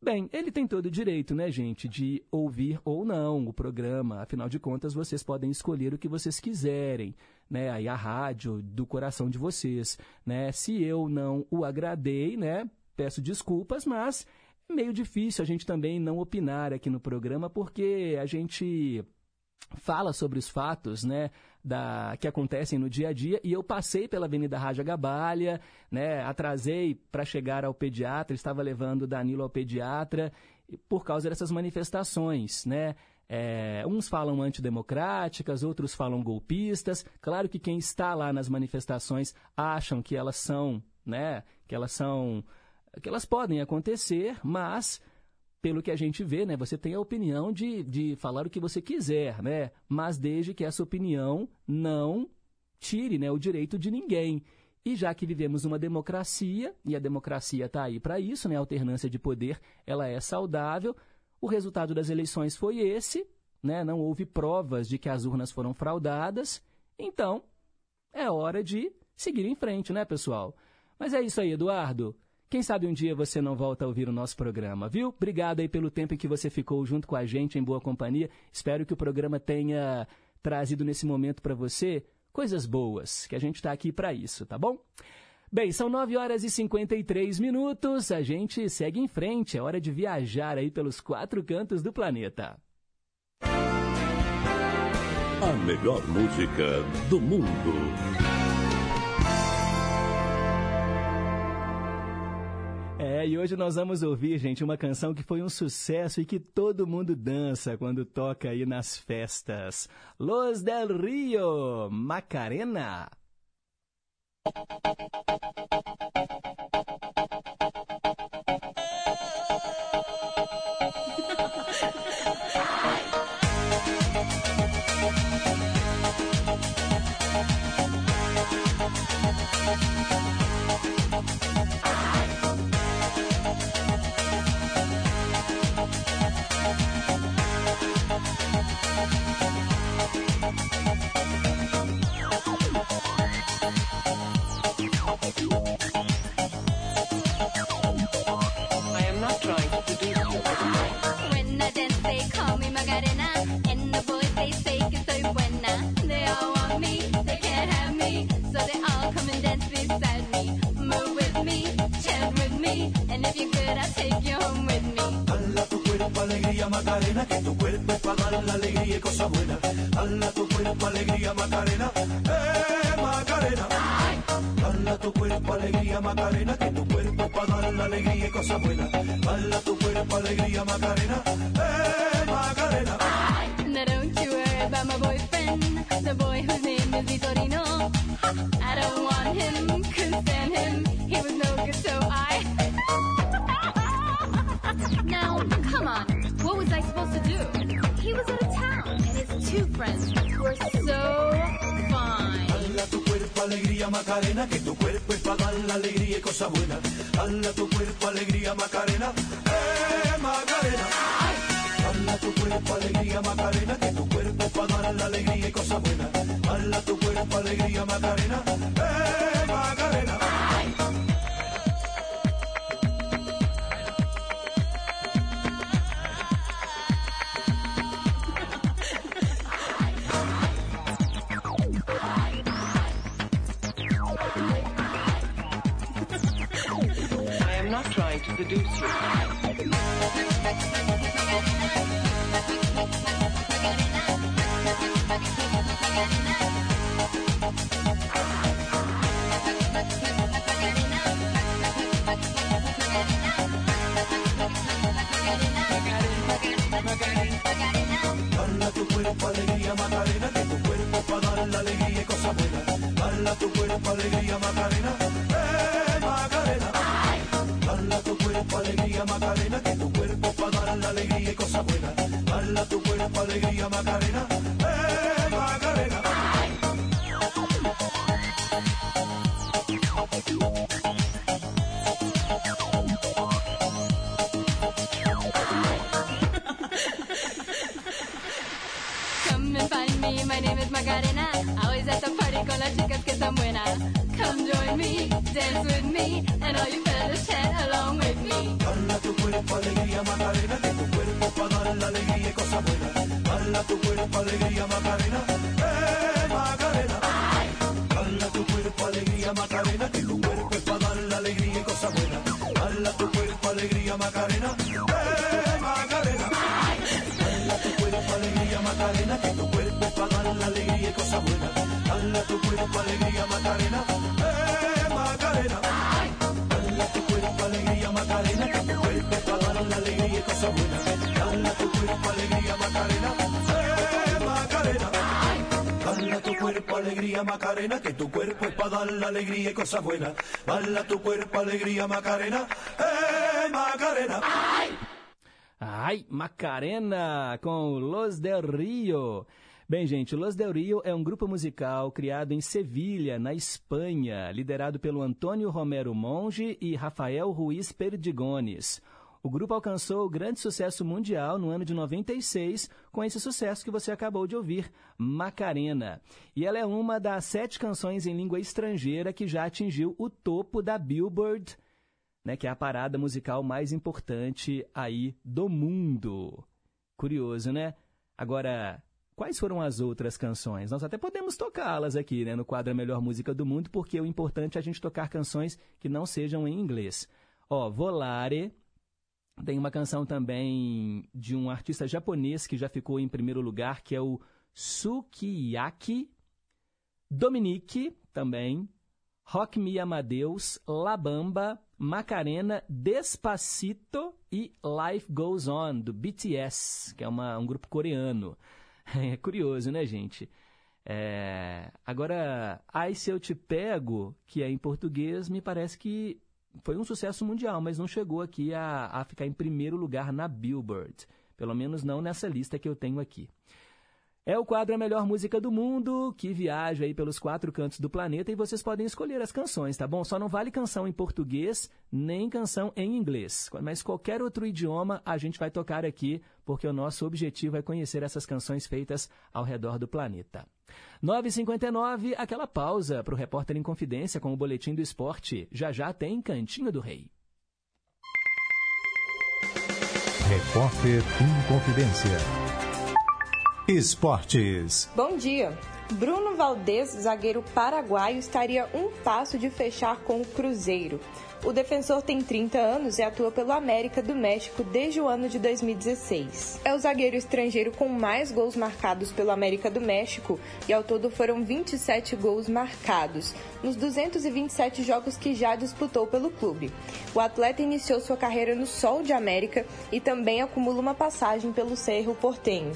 Bem, ele tem todo o direito, né, gente, de ouvir ou não o programa. Afinal de contas, vocês podem escolher o que vocês quiserem, né? Aí a rádio do coração de vocês, né? Se eu não o agradei, né, peço desculpas, mas é meio difícil a gente também não opinar aqui no programa, porque a gente fala sobre os fatos, né, da, que acontecem no dia a dia, e eu passei pela Avenida Raja Gabalha, né, atrasei para chegar ao pediatra, estava levando Danilo ao pediatra, por causa dessas manifestações, né, é, uns falam antidemocráticas, outros falam golpistas. Claro que quem está lá nas manifestações acham que elas são, né, que elas são, que elas podem acontecer, mas pelo que a gente vê, né, você tem a opinião de, de falar o que você quiser, né, mas desde que essa opinião não tire né, o direito de ninguém. E já que vivemos uma democracia, e a democracia está aí para isso, né, a alternância de poder, ela é saudável, o resultado das eleições foi esse, né, não houve provas de que as urnas foram fraudadas, então é hora de seguir em frente, né, pessoal? Mas é isso aí, Eduardo. Quem sabe um dia você não volta a ouvir o nosso programa, viu? Obrigado aí pelo tempo em que você ficou junto com a gente em boa companhia. Espero que o programa tenha trazido nesse momento para você coisas boas, que a gente está aqui para isso, tá bom? Bem, são 9 horas e 53 minutos, a gente segue em frente, é hora de viajar aí pelos quatro cantos do planeta. A melhor música do mundo. E hoje nós vamos ouvir, gente, uma canção que foi um sucesso e que todo mundo dança quando toca aí nas festas. Los del Rio. Macarena, la alegría y cosas buenas. Dale a tu cuerpo alegría, Macarena, eh, Macarena. Dale a tu cuerpo alegría, Macarena, que tu cuerpo para dar la alegría y cosas buenas. Dale a tu cuerpo alegría, Macarena, Macarena, que tu cuerpo es para dar la alegría y cosas buenas. Dale a tu cuerpo alegría, Macarena, eh, Macarena. Tu cuerpo alegría, Macarena, que tu cuerpo es para dar la alegría y cosas buenas. Dale a tu cuerpo alegría, Macarena, la alegría y cosas buenas. Dale a tu cuerpo alegría, Macarena, eh, Macarena. Ai, Macarena com Los del Rio. Bem, gente, Los del Rio é um grupo musical criado em Sevilha, na Espanha, liderado pelo Antônio Romero Monge e Rafael Ruiz Perdigones. O grupo alcançou grande sucesso mundial no ano de 96 com esse sucesso que você acabou de ouvir, Macarena. E ela é uma das sete canções em língua estrangeira que já atingiu o topo da Billboard né, que é a parada musical mais importante aí do mundo. Curioso, né? Agora, quais foram as outras canções? Nós até podemos tocá-las aqui, né, no quadro Melhor Música do Mundo, porque o importante é a gente tocar canções que não sejam em inglês. Ó, Volare, tem uma canção também de um artista japonês que já ficou em primeiro lugar, que é o Sukiyaki. Dominique, também. Rock Me Amadeus, La Bamba, Macarena, Despacito e Life Goes On, do BTS, que é uma, um grupo coreano. É curioso, né, gente? É... Agora, Ai Se Eu Te Pego, que é em português, me parece que foi um sucesso mundial, mas não chegou aqui a, a ficar em primeiro lugar na Billboard. Pelo menos não nessa lista que eu tenho aqui. É o quadro A Melhor Música do Mundo, que viaja aí pelos quatro cantos do planeta e vocês podem escolher as canções, tá bom? Só não vale canção em português, nem canção em inglês. Mas qualquer outro idioma a gente vai tocar aqui, porque o nosso objetivo é conhecer essas canções feitas ao redor do planeta. 9h59, aquela pausa para o Repórter em Confidência com o Boletim do Esporte. Já já tem Cantinho do Rei. Repórter em Confidência. Esportes. Bom dia. Bruno Valdez, zagueiro paraguaio, estaria um passo de fechar com o Cruzeiro. O defensor tem 30 anos e atua pelo América do México desde o ano de 2016. É o zagueiro estrangeiro com mais gols marcados pelo América do México e ao todo foram 27 gols marcados nos 227 jogos que já disputou pelo clube. O atleta iniciou sua carreira no Sol de América e também acumula uma passagem pelo Cerro Portenho.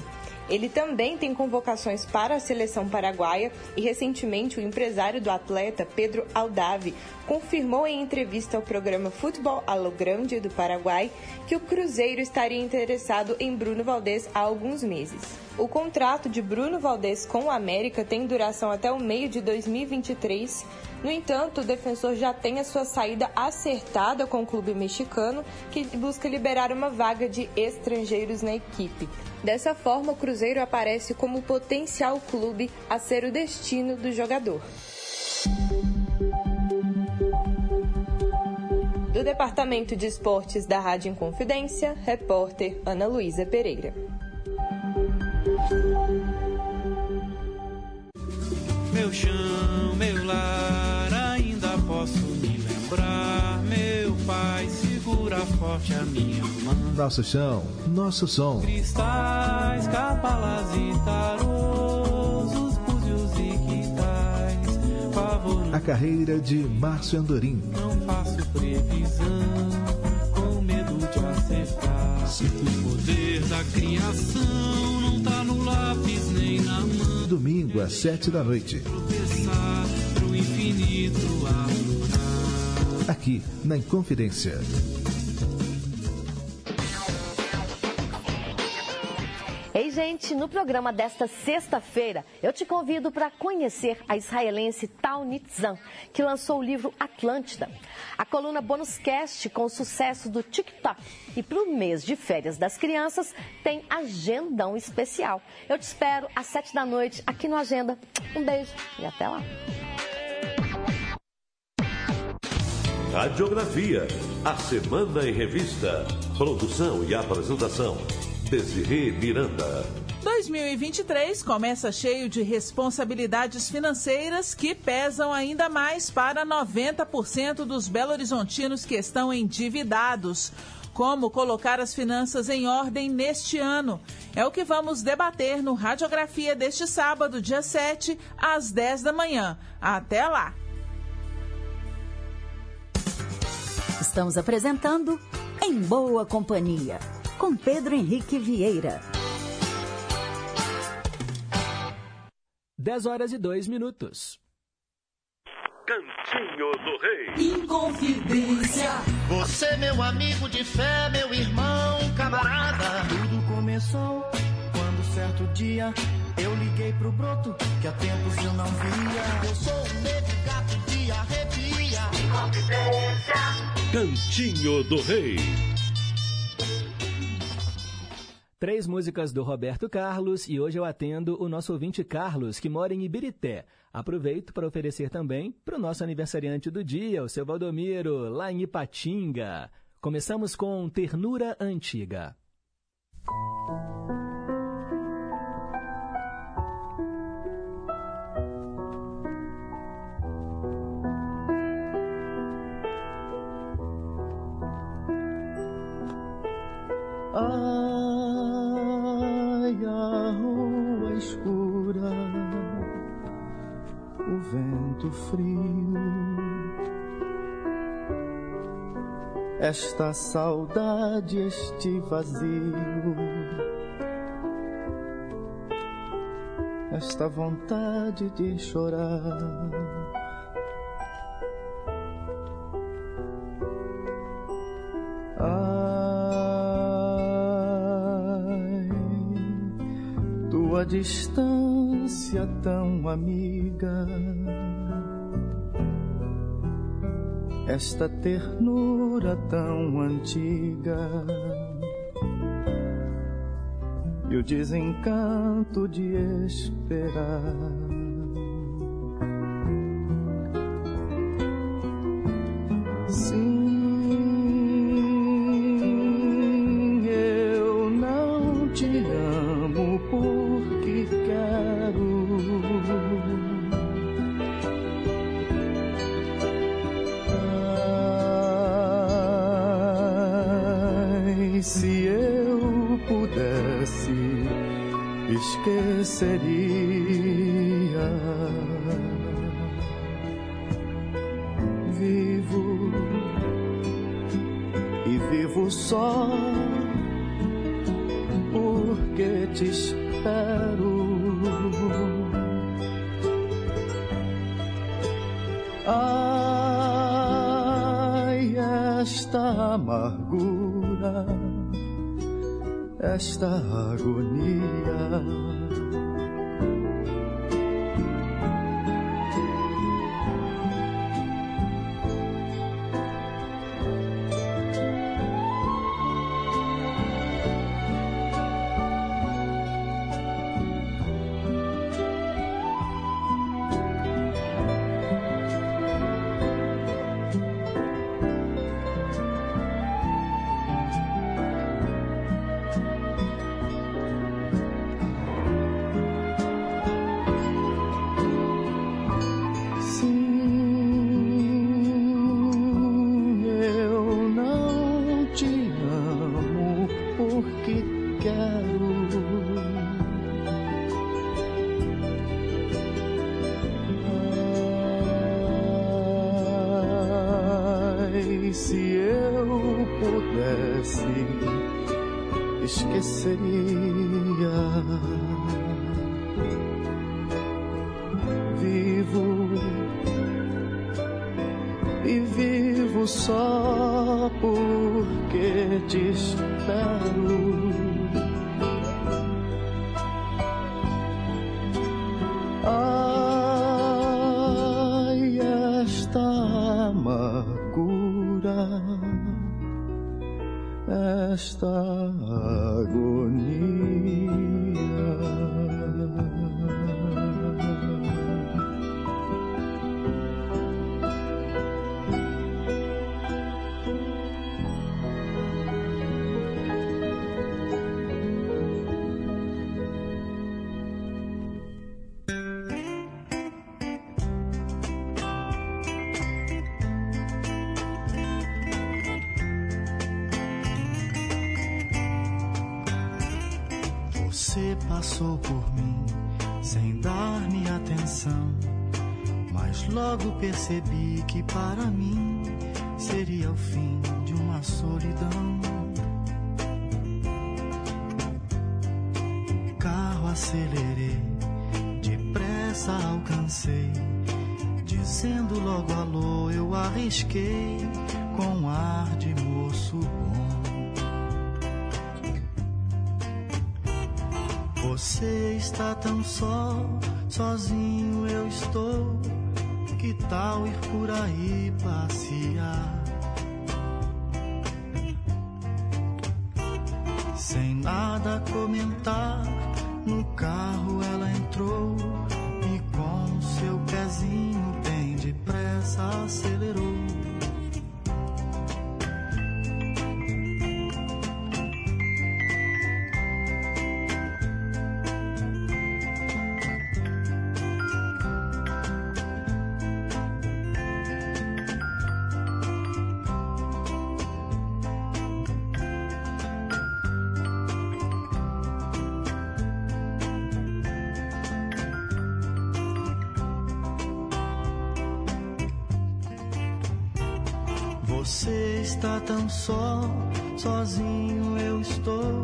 Ele também tem convocações para a seleção paraguaia e recentemente o empresário do atleta, Pedro Aldave, confirmou em entrevista ao programa Futebol Alo Grande do Paraguai que o Cruzeiro estaria interessado em Bruno Valdez há alguns meses. O contrato de Bruno Valdez com o América tem duração até o meio de 2023. No entanto, o defensor já tem a sua saída acertada com o clube mexicano, que busca liberar uma vaga de estrangeiros na equipe. Dessa forma, o Cruzeiro aparece como potencial clube a ser o destino do jogador. Do Departamento de Esportes da Rádio Inconfidência, repórter Ana Luísa Pereira. Meu chão, meu lar, ainda posso me lembrar. Meu pai segura forte a minha mão. Nosso chão, nosso som. Cristais, capalas e tarôs, A carreira de Márcio Andorim. não faço previsão, com medo de acertar. O poder da criação não tá no lápis nem na mão. Domingo às sete da noite. Pro infinito. Aqui na Inconfidência. Ei, gente, no programa desta sexta-feira, eu te convido para conhecer a israelense Tal Nitzan, que lançou o livro Atlântida. A coluna Bônus Cast, com o sucesso do TikTok. E para o mês de férias das crianças, tem agendão especial. Eu te espero às sete da noite aqui no Agenda. Um beijo e até lá. Radiografia, a Semana em Revista. Produção e apresentação, Desirê Miranda. 2023 começa cheio de responsabilidades financeiras que pesam ainda mais para 90% dos belo-horizontinos que estão endividados. Como colocar as finanças em ordem neste ano? É o que vamos debater no Radiografia deste sábado, dia 7, às 10 da manhã. Até lá! Estamos apresentando Em Boa Companhia, com Pedro Henrique Vieira. 10 horas e 2 minutos. Cantinho do Rei. Inconfidência. Você, meu amigo de fé, meu irmão, camarada. Tudo começou quando certo dia eu liguei pro broto que há tempos eu não via. Eu sou um negro gato de arrepia. Inconfidência. Cantinho do Rei. Três músicas do Roberto Carlos e hoje eu atendo o nosso ouvinte Carlos, que mora em Ibirité. Aproveito para oferecer também para o nosso aniversariante do dia, o seu Valdomiro, lá em Ipatinga. Começamos com Ternura Antiga. Ai, vento frio, esta saudade, este vazio, esta vontade de chorar. Ai, tua distância tão amiga, esta ternura tão antiga e o desencanto de esperar. seria. Vivo e vivo só porque te espero. Ai, esta amargura, esta agonia Sozinho eu estou, que tal ir por aí tão só, sozinho eu estou.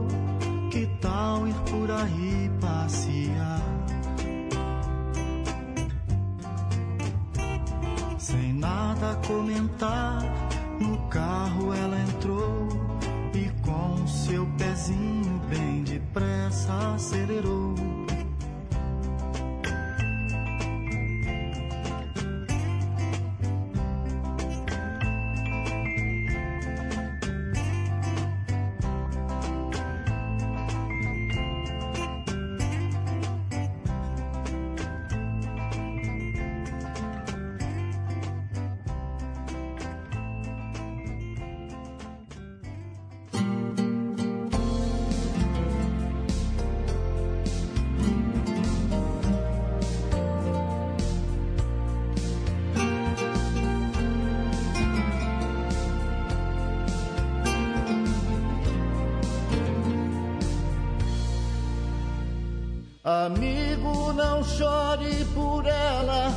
Amigo, não chore por ela,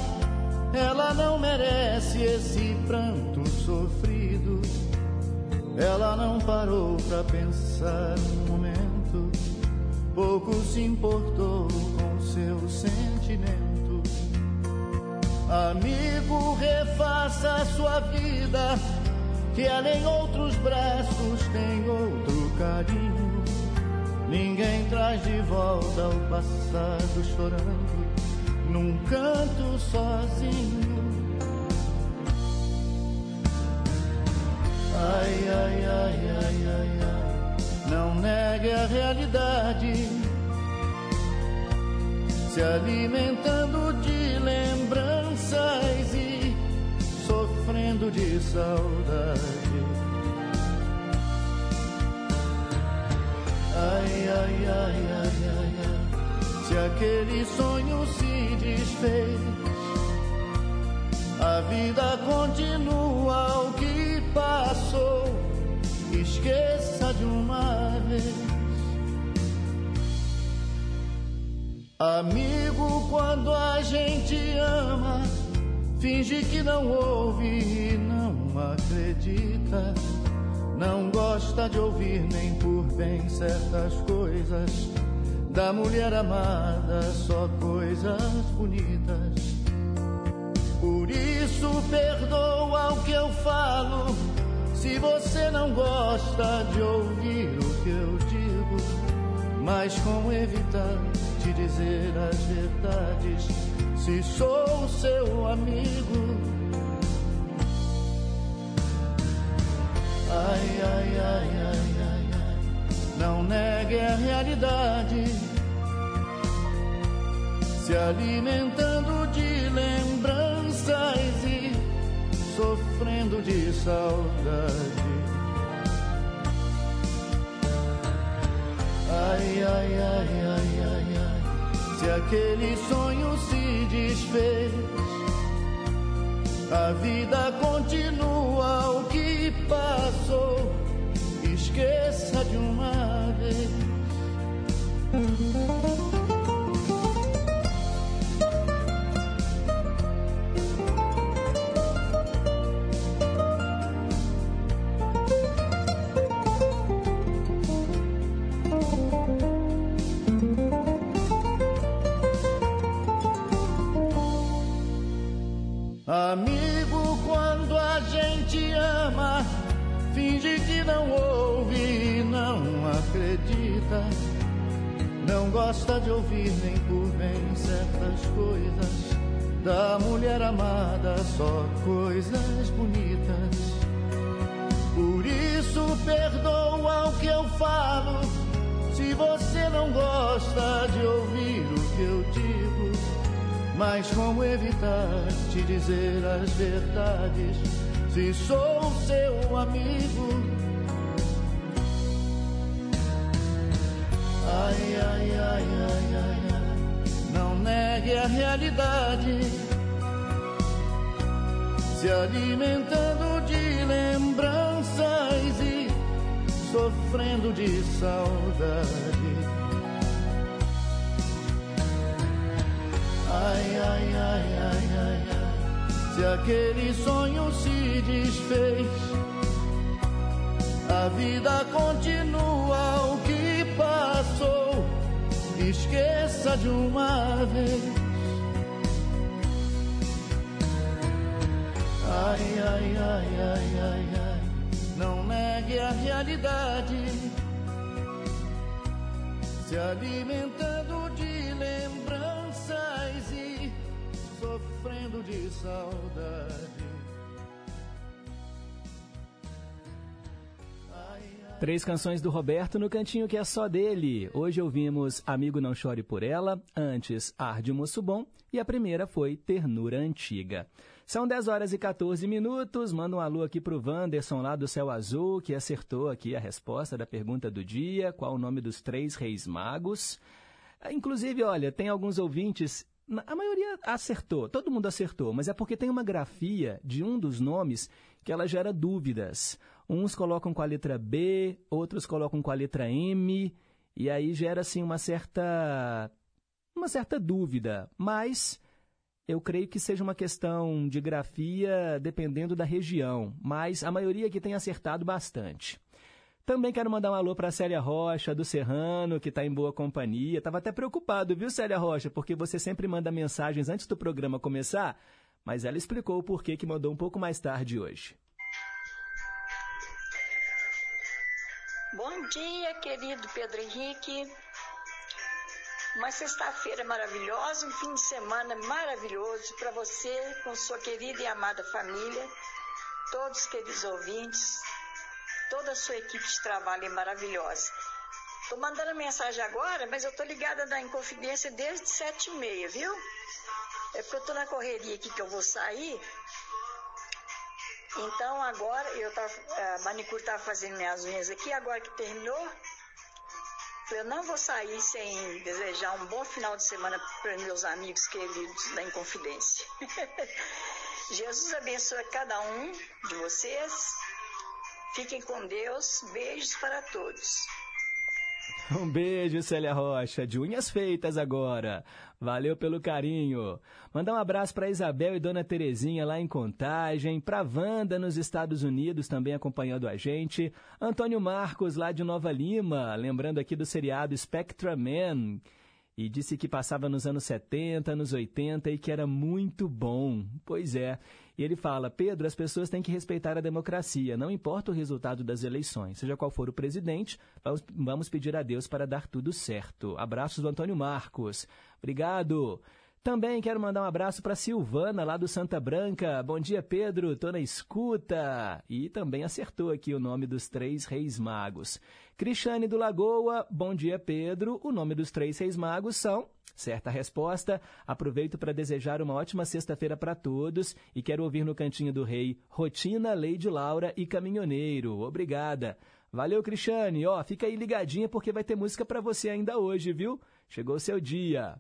ela não merece esse pranto sofrido. Ela não parou pra pensar um momento, pouco se importou com seu sentimento. Amigo, refaça sua vida, que ela em outros braços tem outro carinho. Ninguém traz de volta o passado chorando num canto sozinho. Ai, ai, ai, ai, ai, ai, não negue a realidade. Se alimentando de lembranças e sofrendo de saudade. Ai, ai, ai, ai, ai, ai, se aquele sonho se desfez, a vida continua o que passou. Esqueça de uma vez. Amigo, quando a gente ama, finge que não ouve e não acredita. Não gosta de ouvir nem por bem certas coisas. Da mulher amada, só coisas bonitas. Por isso, perdoa o que eu falo. Se você não gosta de ouvir o que eu digo, mas como evitar de dizer as verdades? Se sou seu amigo. Ai, ai, ai, ai, não negue a realidade. Se alimentando de lembranças e sofrendo de saudade. Ai, ai, ai, ai, ai, ai, se aquele sonho se desfez. A vida continua o que passou. Esqueça de uma vez. Não gosta de ouvir nem por bem certas coisas. Da mulher amada, só coisas bonitas. Por isso, perdoa o que eu falo. Se você não gosta de ouvir o que eu digo, mas como evitar de dizer as verdades se sou seu amigo? Ai, ai, ai, ai, ai, não negue a realidade. Se alimentando de lembranças e sofrendo de saudade. Ai, ai, ai, ai, ai, ai, se aquele sonho se desfez, a vida continua Esqueça de uma vez. Ai, ai, ai, ai, ai, ai, não negue a realidade. Se alimentando de lembranças e sofrendo de saudade. Três canções do Roberto no cantinho que é só dele. Hoje ouvimos Amigo Não Chore Por Ela, antes Arde Moço Bom e a primeira foi Ternura Antiga. São 10 horas e 14 minutos. Manda um alô aqui pro Wanderson lá do Céu Azul, que acertou aqui a resposta da pergunta do dia. Qual o nome dos três reis magos? Ah, Inclusive, olha, tem alguns ouvintes. A maioria acertou, todo mundo acertou, mas é porque tem uma grafia de um dos nomes que ela gera dúvidas. Uns colocam com a letra B, outros colocam com a letra M, e aí gera assim uma certa uma certa dúvida, mas eu creio que seja uma questão de grafia dependendo da região, mas a maioria aqui tem acertado bastante. Também quero mandar um alô para a Célia Rocha, do Serrano, que está em boa companhia. Estava até preocupado, viu, Célia Rocha? Porque você sempre manda mensagens antes do programa começar, mas ela explicou o porquê que mandou um pouco mais tarde hoje. Bom dia, querido Pedro Henrique. Uma sexta-feira maravilhosa, um fim de semana maravilhoso para você, com sua querida e amada família, todos os queridos ouvintes, toda a sua equipe de trabalho é maravilhosa. Tô mandando mensagem agora, mas eu tô ligada na Inconfidência desde sete e meia, viu? É porque eu tô na correria aqui que eu vou sair. Então agora, eu tava, a manicure tava fazendo minhas unhas aqui, agora que terminou, eu não vou sair sem desejar um bom final de semana para meus amigos queridos da Inconfidência. Jesus abençoe cada um de vocês. Fiquem com Deus. Beijos para todos. Um beijo, Célia Rocha, de unhas feitas agora. Valeu pelo carinho. Mandar um abraço para Isabel e Dona Terezinha lá em Contagem, para Wanda nos Estados Unidos também acompanhando a gente, Antônio Marcos lá de Nova Lima, lembrando aqui do seriado Spectra Man, e disse que passava nos anos 70, anos 80 e que era muito bom. Pois é. E ele fala: Pedro, as pessoas têm que respeitar a democracia, não importa o resultado das eleições. Seja qual for o presidente, vamos, pedir a Deus para dar tudo certo. Abraços do Antônio Marcos. Obrigado. Também quero mandar um abraço para Silvana, lá do Santa Branca. Bom dia, Pedro. Tô na escuta. E também acertou aqui o nome dos três reis magos. Cristiane do Lagoa. Bom dia, Pedro. O nome dos três reis magos são. Certa resposta. Aproveito para desejar uma ótima sexta-feira para todos e quero ouvir no Cantinho do Rei Rotina, Leide Laura e Caminhoneiro. Obrigada. Valeu, Cristiane. Ó, fica aí ligadinha porque vai ter música para você ainda hoje, viu? Chegou o seu dia.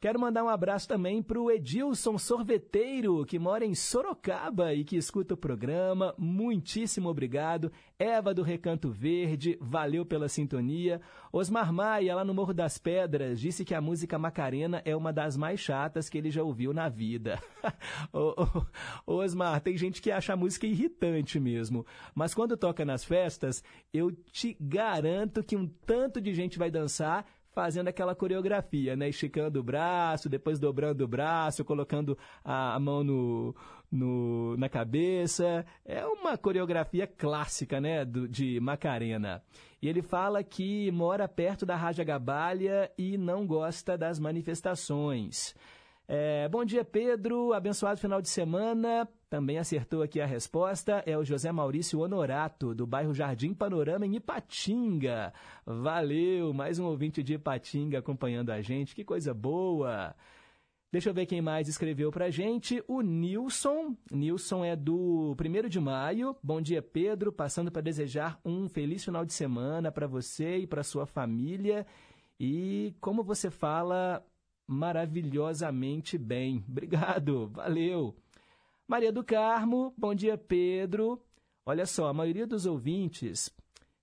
Quero mandar um abraço também para o Edilson Sorveteiro, que mora em Sorocaba e que escuta o programa. Muitíssimo obrigado. Eva do Recanto Verde, valeu pela sintonia. Osmar Maia, lá no Morro das Pedras, disse que a música Macarena é uma das mais chatas que ele já ouviu na vida. Osmar, tem gente que acha a música irritante mesmo. Mas quando toca nas festas, eu te garanto que um tanto de gente vai dançar fazendo aquela coreografia, né? Esticando o braço, depois dobrando o braço, colocando a, mão no, no, na cabeça. É uma coreografia clássica, né? Do, de Macarena. E ele fala que mora perto da Raja Gabalha e não gosta das manifestações. É, bom dia, Pedro. Abençoado final de semana. Também acertou aqui a resposta. É o José Maurício Honorato, do bairro Jardim Panorama, em Ipatinga. Valeu! Mais um ouvinte de Ipatinga acompanhando a gente. Que coisa boa! Deixa eu ver quem mais escreveu pra gente. O Nilson. Nilson é do 1 de maio. Bom dia, Pedro. Passando para desejar um feliz final de semana para você e para sua família. E como você fala maravilhosamente bem. Obrigado, valeu. Maria do Carmo, bom dia, Pedro. Olha só, a maioria dos ouvintes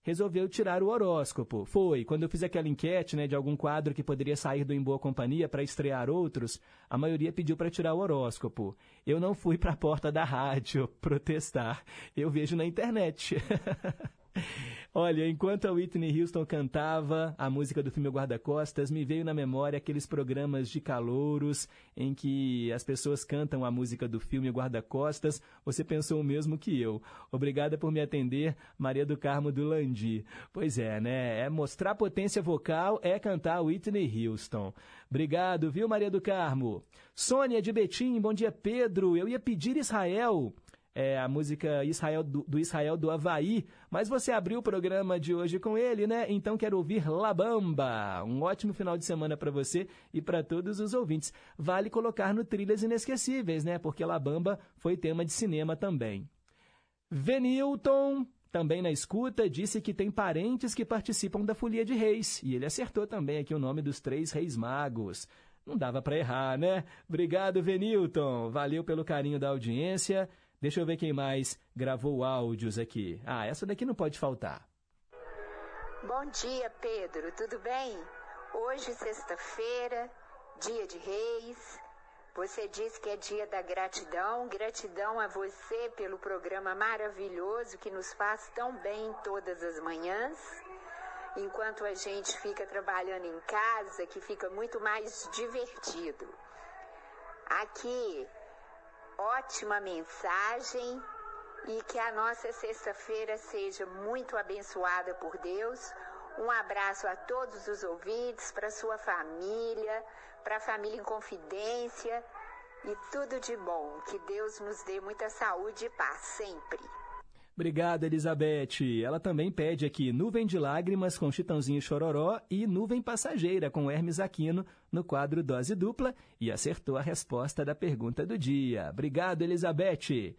resolveu tirar o horóscopo. Foi, quando eu fiz aquela enquete né, de algum quadro que poderia sair do Em Boa Companhia para estrear outros, a maioria pediu para tirar o horóscopo. Eu não fui para a porta da rádio protestar. Eu vejo na internet. Olha, enquanto a Whitney Houston cantava a música do filme Guarda-Costas, me veio na memória aqueles programas de calouros em que as pessoas cantam a música do filme Guarda-Costas. Você pensou o mesmo que eu. Obrigada por me atender, Maria do Carmo do Landi. Pois é, né? É mostrar potência vocal, é cantar Whitney Houston. Obrigado, viu, Maria do Carmo? Sônia de Betim, bom dia, Pedro. Eu ia pedir Israel é, a música Israel do, do, Israel do Havaí, mas você abriu o programa de hoje com ele, né? Então quero ouvir Labamba. Um ótimo final de semana para você e para todos os ouvintes. Vale colocar no Trilhas Inesquecíveis, né? Porque Labamba foi tema de cinema também. Venilton, também na escuta, disse que tem parentes que participam da Folia de Reis. E ele acertou também aqui o nome dos três reis magos. Não dava para errar, né? Obrigado, Venilton. Valeu pelo carinho da audiência. Deixa eu ver quem mais gravou áudios aqui. Ah, essa daqui não pode faltar. Bom dia, Pedro. Tudo bem? Hoje, sexta-feira, dia de reis. Você disse que é dia da gratidão. Gratidão a você pelo programa maravilhoso que nos faz tão bem todas as manhãs. Enquanto a gente fica trabalhando em casa, que fica muito mais divertido. Aqui, ótima mensagem e que a nossa sexta-feira seja muito abençoada por Deus. Um abraço a todos os ouvintes, para sua família, para a família em confidência e tudo de bom. Que Deus nos dê muita saúde e paz sempre. Obrigado, Elizabeth. Ela também pede aqui Nuvem de Lágrimas com Chitãozinho Chororó e Nuvem Passageira com Hermes Aquino no quadro Dose Dupla e acertou a resposta da pergunta do dia. Obrigado, Elizabeth.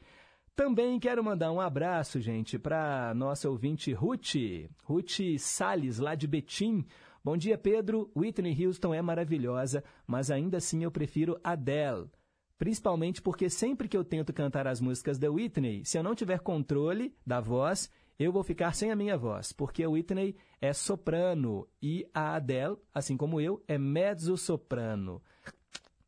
Também quero mandar um abraço, gente, para nossa ouvinte Ruth, Ruth Sales, lá de Betim. Bom dia, Pedro. Whitney Houston é maravilhosa, mas ainda assim eu prefiro Adele. Principalmente porque sempre que eu tento cantar as músicas da Whitney, se eu não tiver controle da voz, eu vou ficar sem a minha voz, porque a Whitney é soprano e a Adele, assim como eu, é mezzo-soprano.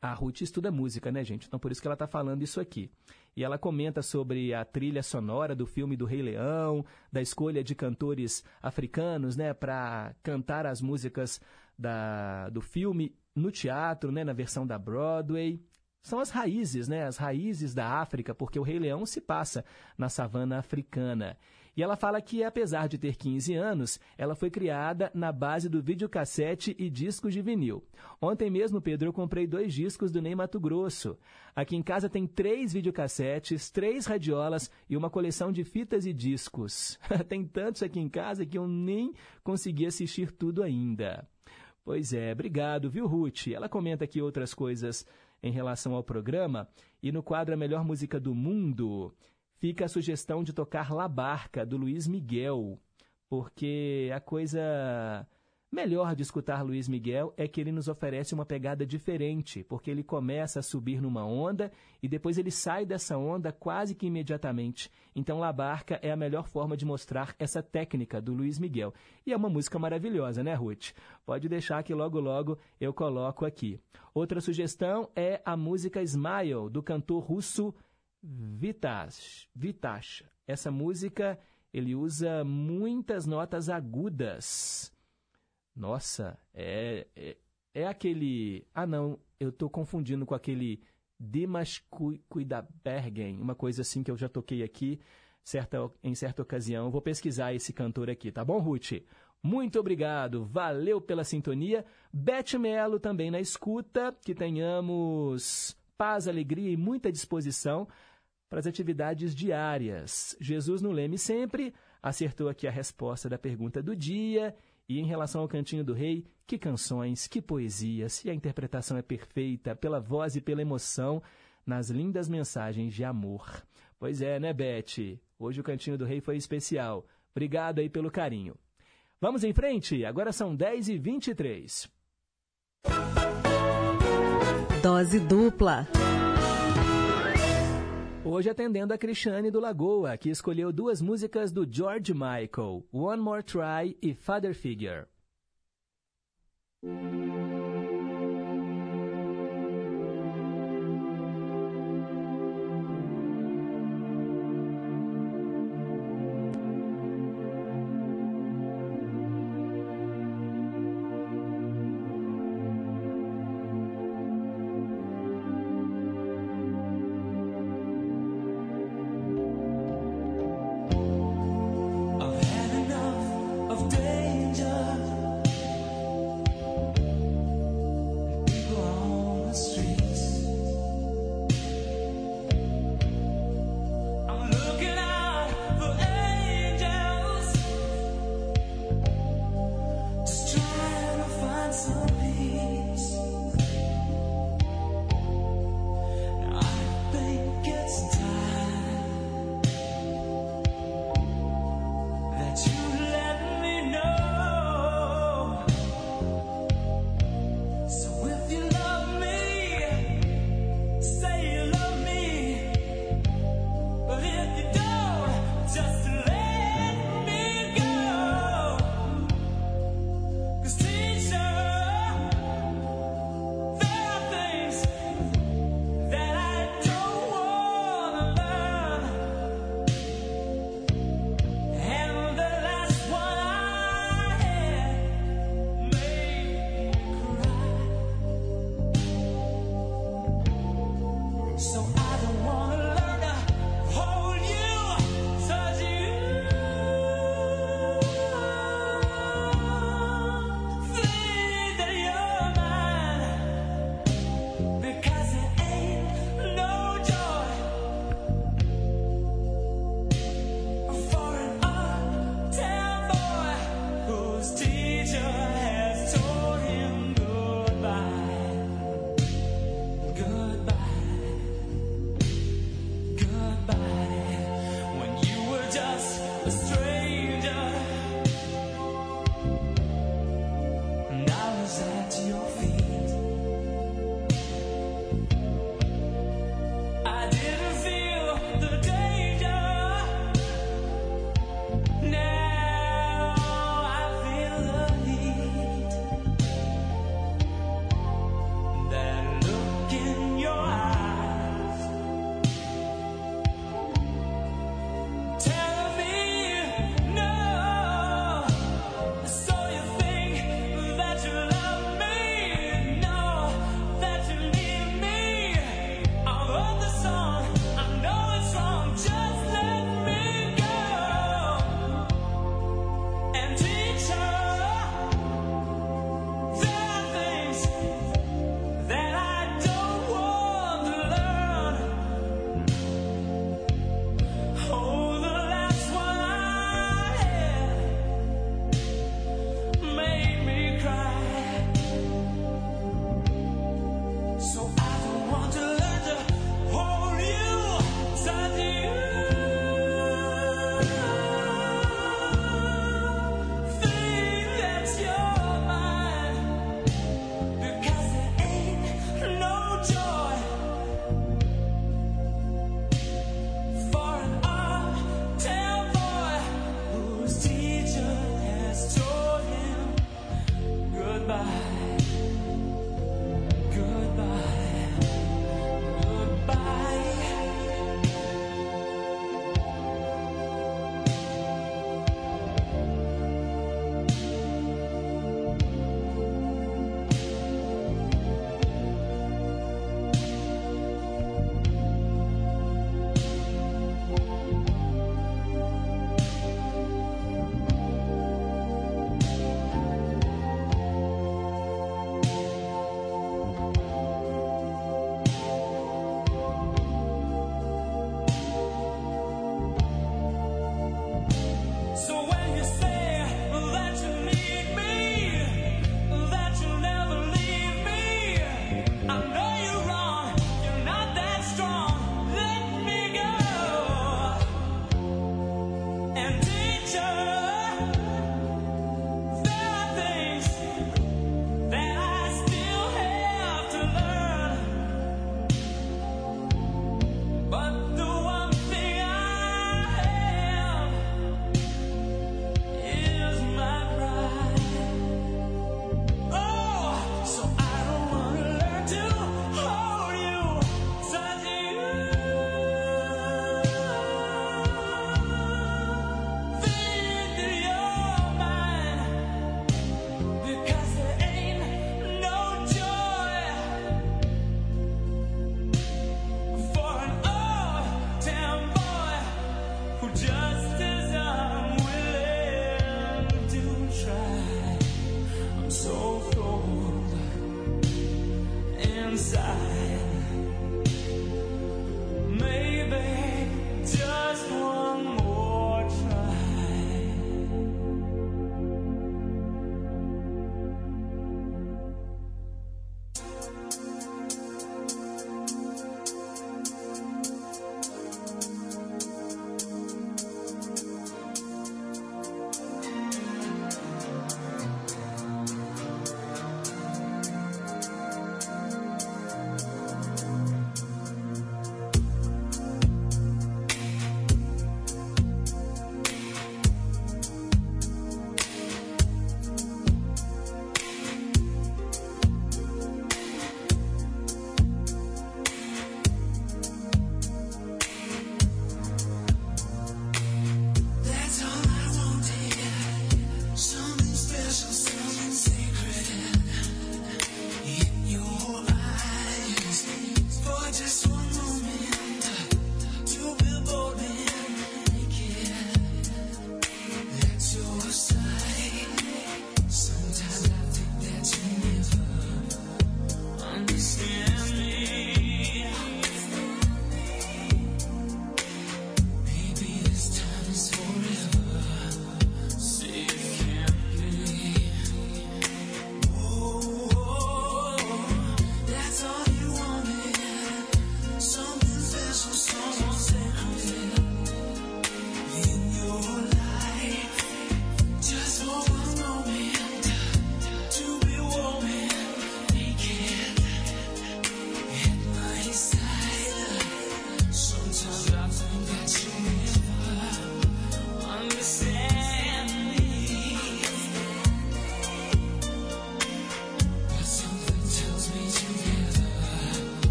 A Ruth estuda música, né, gente? Então por isso que ela está falando isso aqui. E ela comenta sobre a trilha sonora do filme do Rei Leão, da escolha de cantores africanos, né, para cantar as músicas da, do filme no teatro, né, na versão da Broadway são as raízes, né? As raízes da África, porque o Rei Leão se passa na savana africana. E ela fala que, apesar de ter 15 anos, ela foi criada na base do videocassete e discos de vinil. Ontem mesmo, Pedro, eu comprei dois discos do Ney Mato Grosso. Aqui em casa tem três videocassetes, três radiolas e uma coleção de fitas e discos. tem tantos aqui em casa que eu nem consegui assistir tudo ainda. Pois é, obrigado, viu, Ruth? Ela comenta aqui outras coisas em relação ao programa. E no quadro A Melhor Música do Mundo, fica a sugestão de tocar La Barca, do Luiz Miguel, porque a coisa melhor de escutar Luiz Miguel é que ele nos oferece uma pegada diferente, porque ele começa a subir numa onda e depois ele sai dessa onda quase que imediatamente. Então, La Barca é a melhor forma de mostrar essa técnica do Luiz Miguel. E é uma música maravilhosa, né, Ruth? Pode deixar que logo logo eu coloco aqui. Outra sugestão é a música Smile, do cantor russo Vitash. Vitash. Essa música ele usa muitas notas agudas. Nossa, é, é, é aquele. Ah, não, eu estou confundindo com aquele Dimas Kuidabergen, uma coisa assim que eu já toquei aqui certa, em certa ocasião. Vou pesquisar esse cantor aqui, tá bom, Ruth? Muito obrigado, valeu pela sintonia. Beth Melo também na escuta, que tenhamos paz, alegria e muita disposição para as atividades diárias. Jesus no Leme sempre acertou aqui a resposta da pergunta do dia e em relação ao Cantinho do Rei, que canções, que poesias, e a interpretação é perfeita pela voz e pela emoção nas lindas mensagens de amor. Pois é, né, Beth? Hoje o Cantinho do Rei foi especial. Obrigado aí pelo carinho. Vamos em frente? Agora são 10 e 23 Dose dupla. Hoje atendendo a Cristiane do Lagoa, que escolheu duas músicas do George Michael, One More Try e Father Figure.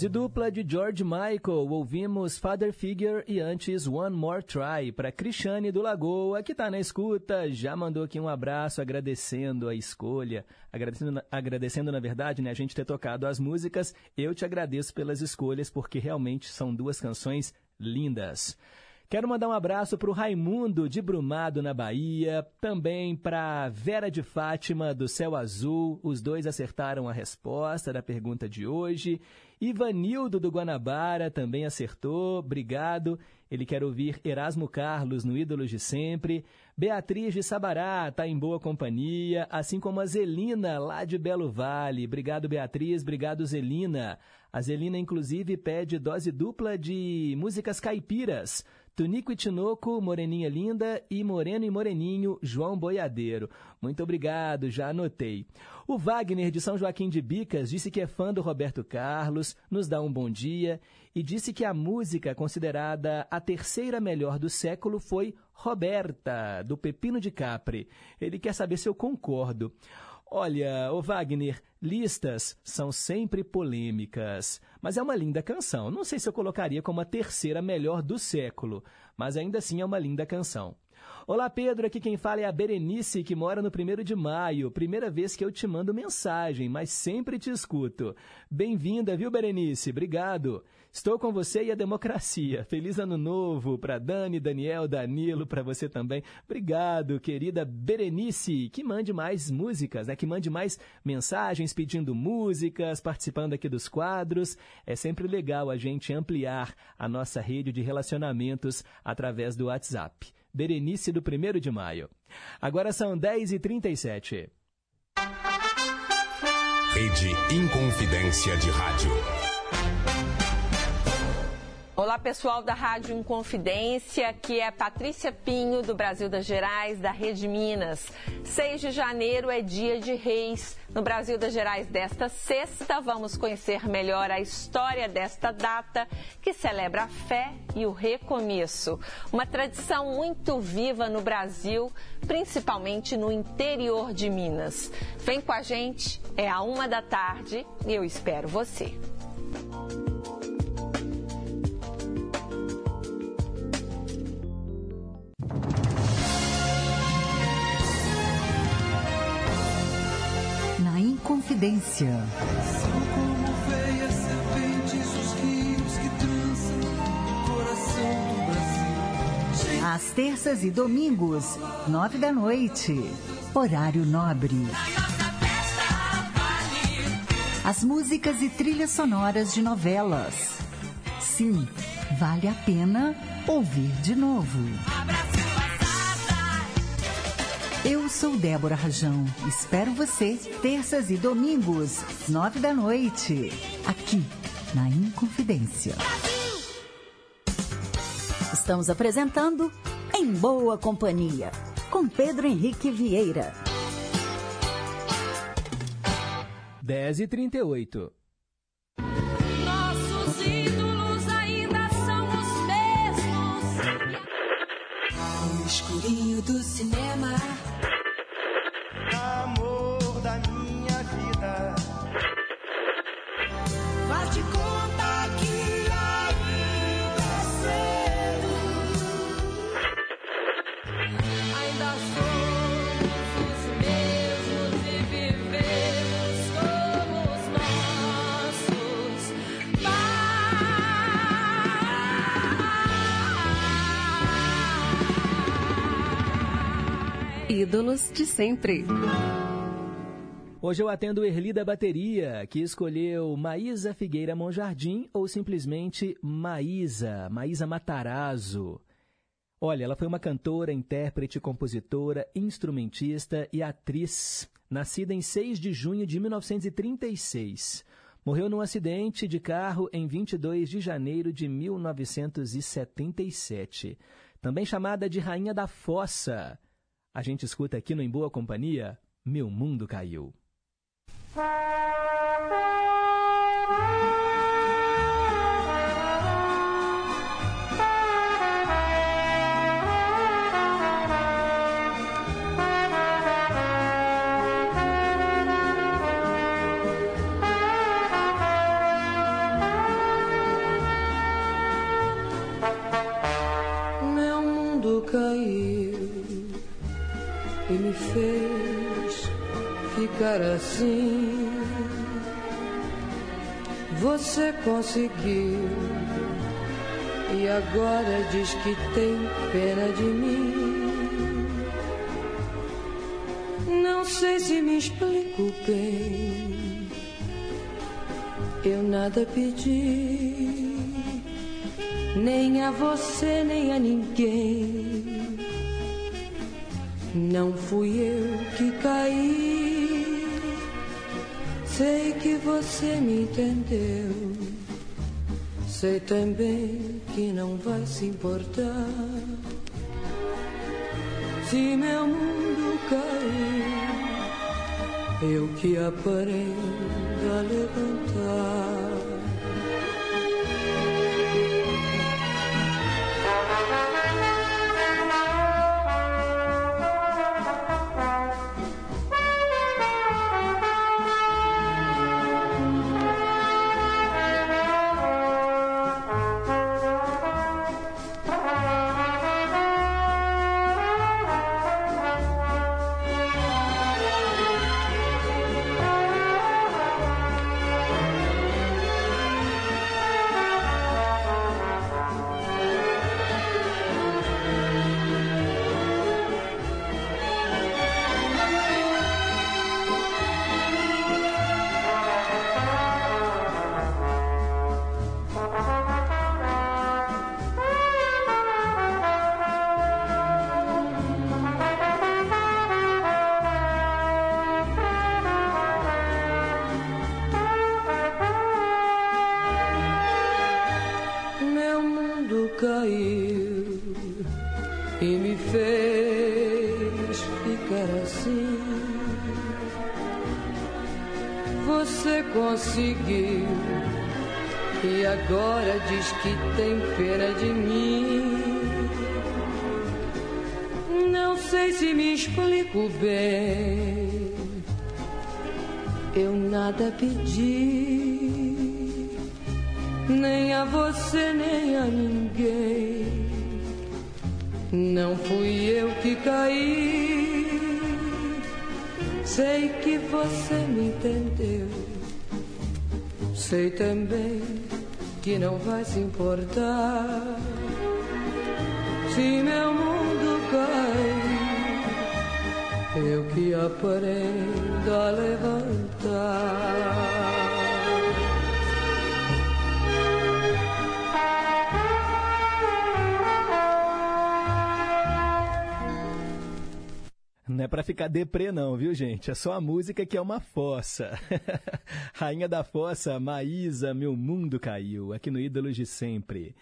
Dose dupla de George Michael. Ouvimos Father Figure e antes One More Try para Cristiane do Lagoa, que está na escuta. Já mandou aqui um abraço agradecendo a escolha. Agradecendo, agradecendo, na verdade, né, a gente ter tocado as músicas. Eu te agradeço pelas escolhas, porque realmente são duas canções lindas. Quero mandar um abraço para o Raimundo de Brumado, na Bahia, também para Vera de Fátima, do Céu Azul, os dois acertaram a resposta da pergunta de hoje. Ivanildo do Guanabara também acertou, obrigado. Ele quer ouvir Erasmo Carlos no Ídolos de Sempre. Beatriz de Sabará está em boa companhia, assim como a Zelina, lá de Belo Vale. Obrigado, Beatriz, obrigado, Zelina. A Zelina, inclusive, pede dose dupla de músicas caipiras. Tunico e Tinoco, Moreninha Linda e Moreno e Moreninho, João Boiadeiro. Muito obrigado, já anotei. O Wagner de São Joaquim de Bicas disse que é fã do Roberto Carlos, nos dá um bom dia e disse que a música considerada a terceira melhor do século foi Roberta, do Pepino de Capri. Ele quer saber se eu concordo. Olha, o Wagner, listas são sempre polêmicas, mas é uma linda canção. Não sei se eu colocaria como a terceira melhor do século, mas ainda assim é uma linda canção. Olá, Pedro. Aqui quem fala é a Berenice, que mora no 1 de maio. Primeira vez que eu te mando mensagem, mas sempre te escuto. Bem-vinda, viu, Berenice? Obrigado. Estou com você e a democracia. Feliz ano novo para Dani, Daniel, Danilo, para você também. Obrigado, querida Berenice. Que mande mais músicas, né? Que mande mais mensagens pedindo músicas, participando aqui dos quadros. É sempre legal a gente ampliar a nossa rede de relacionamentos através do WhatsApp. Berenice do 1 de maio. Agora são 10h37. Rede Inconfidência de Rádio. Olá, pessoal da Rádio Inconfidência, aqui é Patrícia Pinho, do Brasil das Gerais, da Rede Minas. 6 de janeiro é dia de reis. No Brasil das Gerais desta sexta, vamos conhecer melhor a história desta data, que celebra a fé e o recomeço. Uma tradição muito viva no Brasil, principalmente no interior de Minas. Vem com a gente, é a uma da tarde e eu espero você. Na Inconfidência. São como veias serpentes os rios que trançam o coração do Brasil. Às terças e domingos, nove da noite. Horário nobre. As músicas e trilhas sonoras de novelas. Sim, vale a pena ouvir de novo. Eu sou Débora Rajão. Espero você terças e domingos, nove da noite, aqui na Inconfidência. Estamos apresentando Em Boa Companhia, com Pedro Henrique Vieira. 10h38. Nossos ídolos ainda são os mesmos. No escurinho do cinema. Ídolos de sempre. Hoje eu atendo Erli da Bateria, que escolheu Maísa Figueira Monjardim ou simplesmente Maísa, Maísa Matarazzo. Olha, ela foi uma cantora, intérprete, compositora, instrumentista e atriz, nascida em 6 de junho de 1936. Morreu num acidente de carro em 22 de janeiro de 1977. Também chamada de Rainha da Fossa. A gente escuta aqui no Em Boa Companhia, Meu Mundo Caiu. Me fez ficar assim. Você conseguiu e agora diz que tem pena de mim. Não sei se me explico bem. Eu nada pedi, nem a você, nem a ninguém. Não fui eu que caí. Sei que você me entendeu. Sei também que não vai se importar. Se meu mundo cair, eu que aprendo a levantar. Nada pedi, nem a você, nem a ninguém. Não fui eu que caí. Sei que você me entendeu. Sei também que não vai se importar. Se meu mundo cai, eu que aprendo a levantar. Não é pra ficar deprê não, viu gente? É só a música que é uma fossa. Rainha da Fossa, Maísa, Meu Mundo Caiu, aqui no Ídolos de Sempre.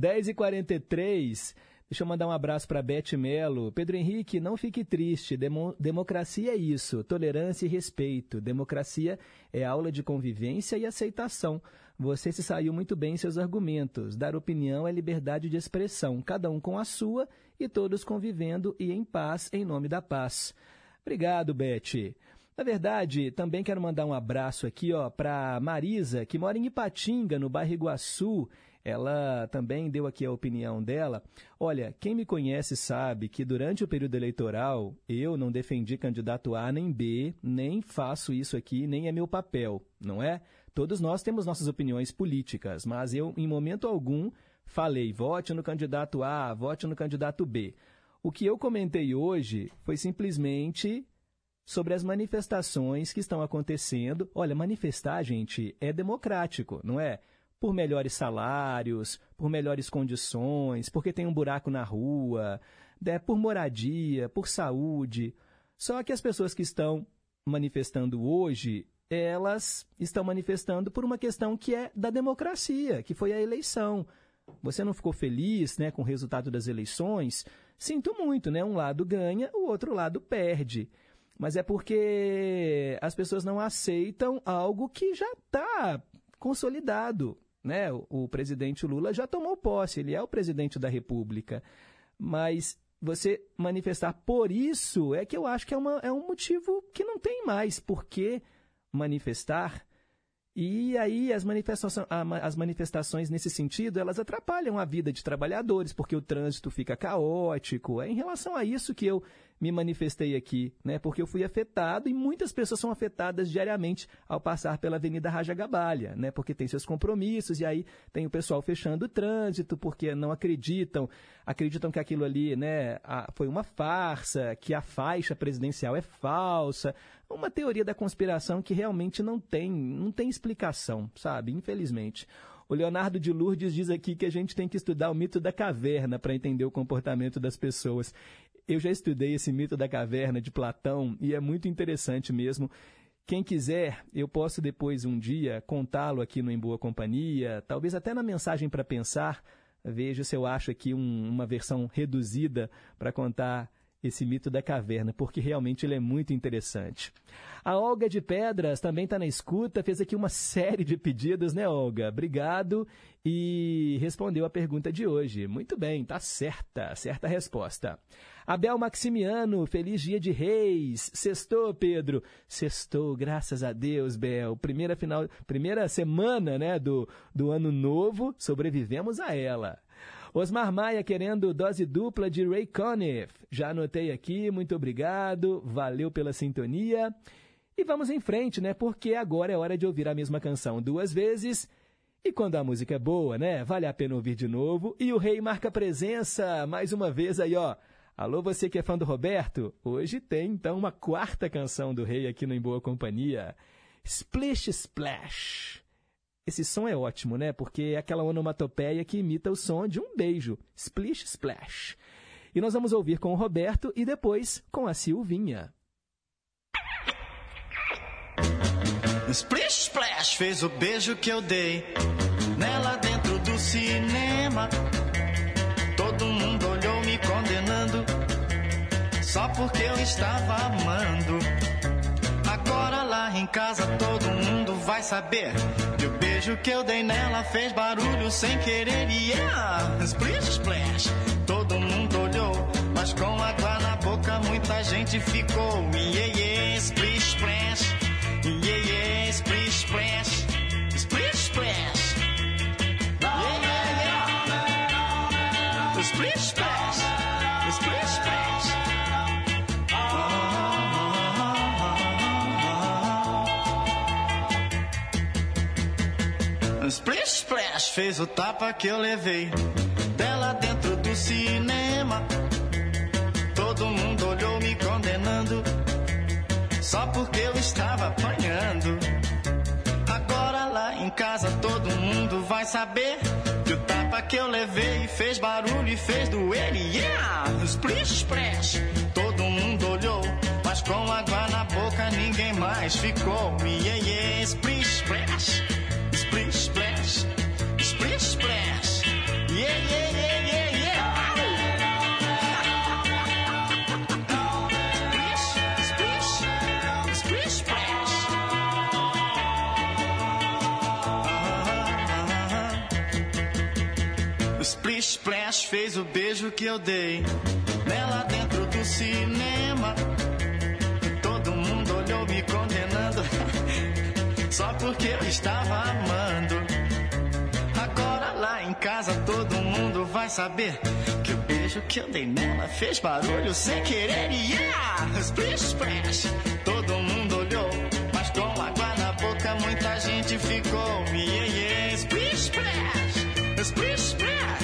10h43, deixa eu mandar um abraço para Beth Melo. Pedro Henrique, não fique triste, Demo- democracia é isso, tolerância e respeito. Democracia é aula de convivência e aceitação. Você se saiu muito bem em seus argumentos. Dar opinião é liberdade de expressão, cada um com a sua e todos convivendo e em paz, em nome da paz. Obrigado, Beth. Na verdade, também quero mandar um abraço aqui ó, para Marisa, que mora em Ipatinga, no bairro Iguaçu. Ela também deu aqui a opinião dela. Olha, quem me conhece sabe que durante o período eleitoral eu não defendi candidato A nem B, nem faço isso aqui, nem é meu papel, não é? Todos nós temos nossas opiniões políticas, mas eu, em momento algum, falei vote no candidato A, vote no candidato B. O que eu comentei hoje foi simplesmente sobre as manifestações que estão acontecendo. Olha, manifestar, gente, é democrático, não é? Por melhores salários, por melhores condições, porque tem um buraco na rua, né, por moradia, por saúde. Só que as pessoas que estão manifestando hoje, elas estão manifestando por uma questão que é da democracia, que foi a eleição. Você não ficou feliz né, com o resultado das eleições? Sinto muito, né? Um lado ganha, o outro lado perde. Mas é porque as pessoas não aceitam algo que já está consolidado. Né? O, o presidente Lula já tomou posse, ele é o presidente da República. Mas você manifestar por isso é que eu acho que é, uma, é um motivo que não tem mais por que manifestar. E aí as manifestações, as manifestações nesse sentido, elas atrapalham a vida de trabalhadores, porque o trânsito fica caótico. É em relação a isso que eu me manifestei aqui, né? Porque eu fui afetado e muitas pessoas são afetadas diariamente ao passar pela Avenida Raja Gabalha, né? Porque tem seus compromissos e aí tem o pessoal fechando o trânsito porque não acreditam, acreditam que aquilo ali, né, foi uma farsa, que a faixa presidencial é falsa, uma teoria da conspiração que realmente não tem, não tem explicação, sabe? Infelizmente. O Leonardo de Lourdes diz aqui que a gente tem que estudar o mito da caverna para entender o comportamento das pessoas. Eu já estudei esse mito da caverna de Platão e é muito interessante mesmo. Quem quiser, eu posso depois um dia contá-lo aqui no Em Boa Companhia, talvez até na mensagem para pensar. Veja se eu acho aqui um- uma versão reduzida para contar esse mito da caverna, porque realmente ele é muito interessante. A Olga de Pedras também está na escuta, fez aqui uma série de pedidos, né, Olga? Obrigado e respondeu a pergunta de hoje. Muito bem, tá certa, certa resposta. Abel Maximiano, feliz dia de reis. Sextou, Pedro. Sextou, graças a Deus, Bel. Primeira final, primeira semana, né, do, do ano novo, sobrevivemos a ela. Osmar Maia querendo dose dupla de Ray Conniff. Já anotei aqui, muito obrigado, valeu pela sintonia. E vamos em frente, né? Porque agora é hora de ouvir a mesma canção duas vezes. E quando a música é boa, né? Vale a pena ouvir de novo. E o rei marca presença mais uma vez aí, ó. Alô, você que é fã do Roberto? Hoje tem então uma quarta canção do rei aqui no Em Boa Companhia. Splish Splash. Esse som é ótimo, né? Porque é aquela onomatopeia que imita o som de um beijo. Splish Splash. E nós vamos ouvir com o Roberto e depois com a Silvinha. Splish Splash fez o beijo que eu dei nela dentro do cinema. Porque eu estava amando. Agora lá em casa todo mundo vai saber que o beijo que eu dei nela fez barulho sem querer. Yeah! Splish Splash, todo mundo olhou, mas com água na boca muita gente ficou. Yeah, yeah, Splish Splash. Fez o tapa que eu levei dela dentro do cinema. Todo mundo olhou me condenando só porque eu estava apanhando. Agora lá em casa todo mundo vai saber que o tapa que eu levei fez barulho e fez doer. Yeah! Splish splash, todo mundo olhou, mas com água na boca ninguém mais ficou. Yeah, yeah, splish splash, splish splash, splish splash. Yeah, yeah, yeah, yeah, yeah. Splish, splish splash. O Splish Splash fez o beijo que eu dei nela dentro do cinema. Todo mundo olhou me condenando só porque eu estava amando. Casa todo mundo vai saber que o beijo que eu dei nela fez barulho sem querer. Yeah! Splish Splash, todo mundo olhou, mas com água na boca muita gente ficou. Yeah, yeah, Splash, Splish Splash.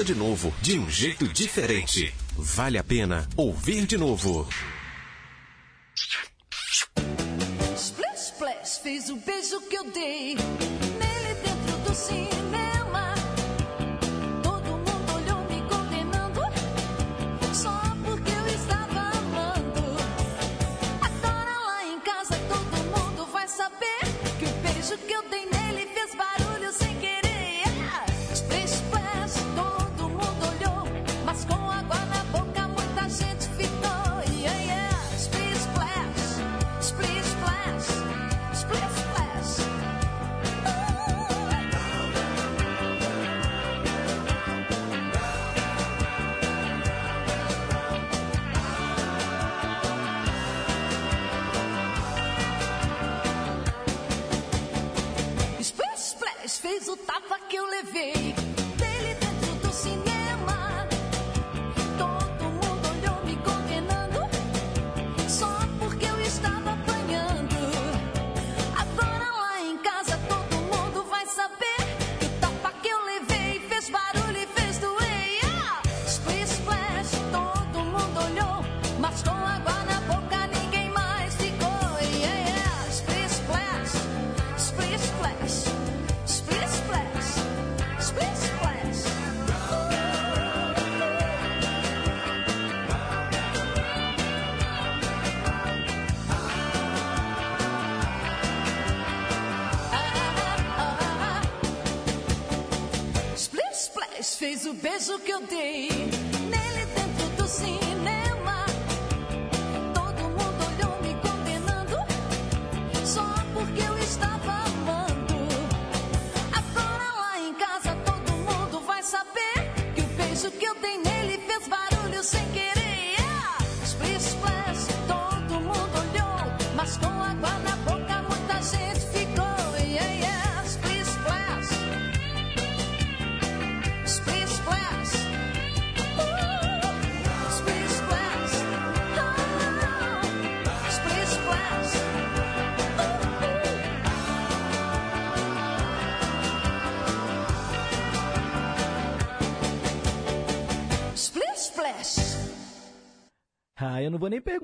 Ouça de novo, de um jeito diferente. Vale a pena ouvir de novo. Splash, splash, fez o beijo que eu dei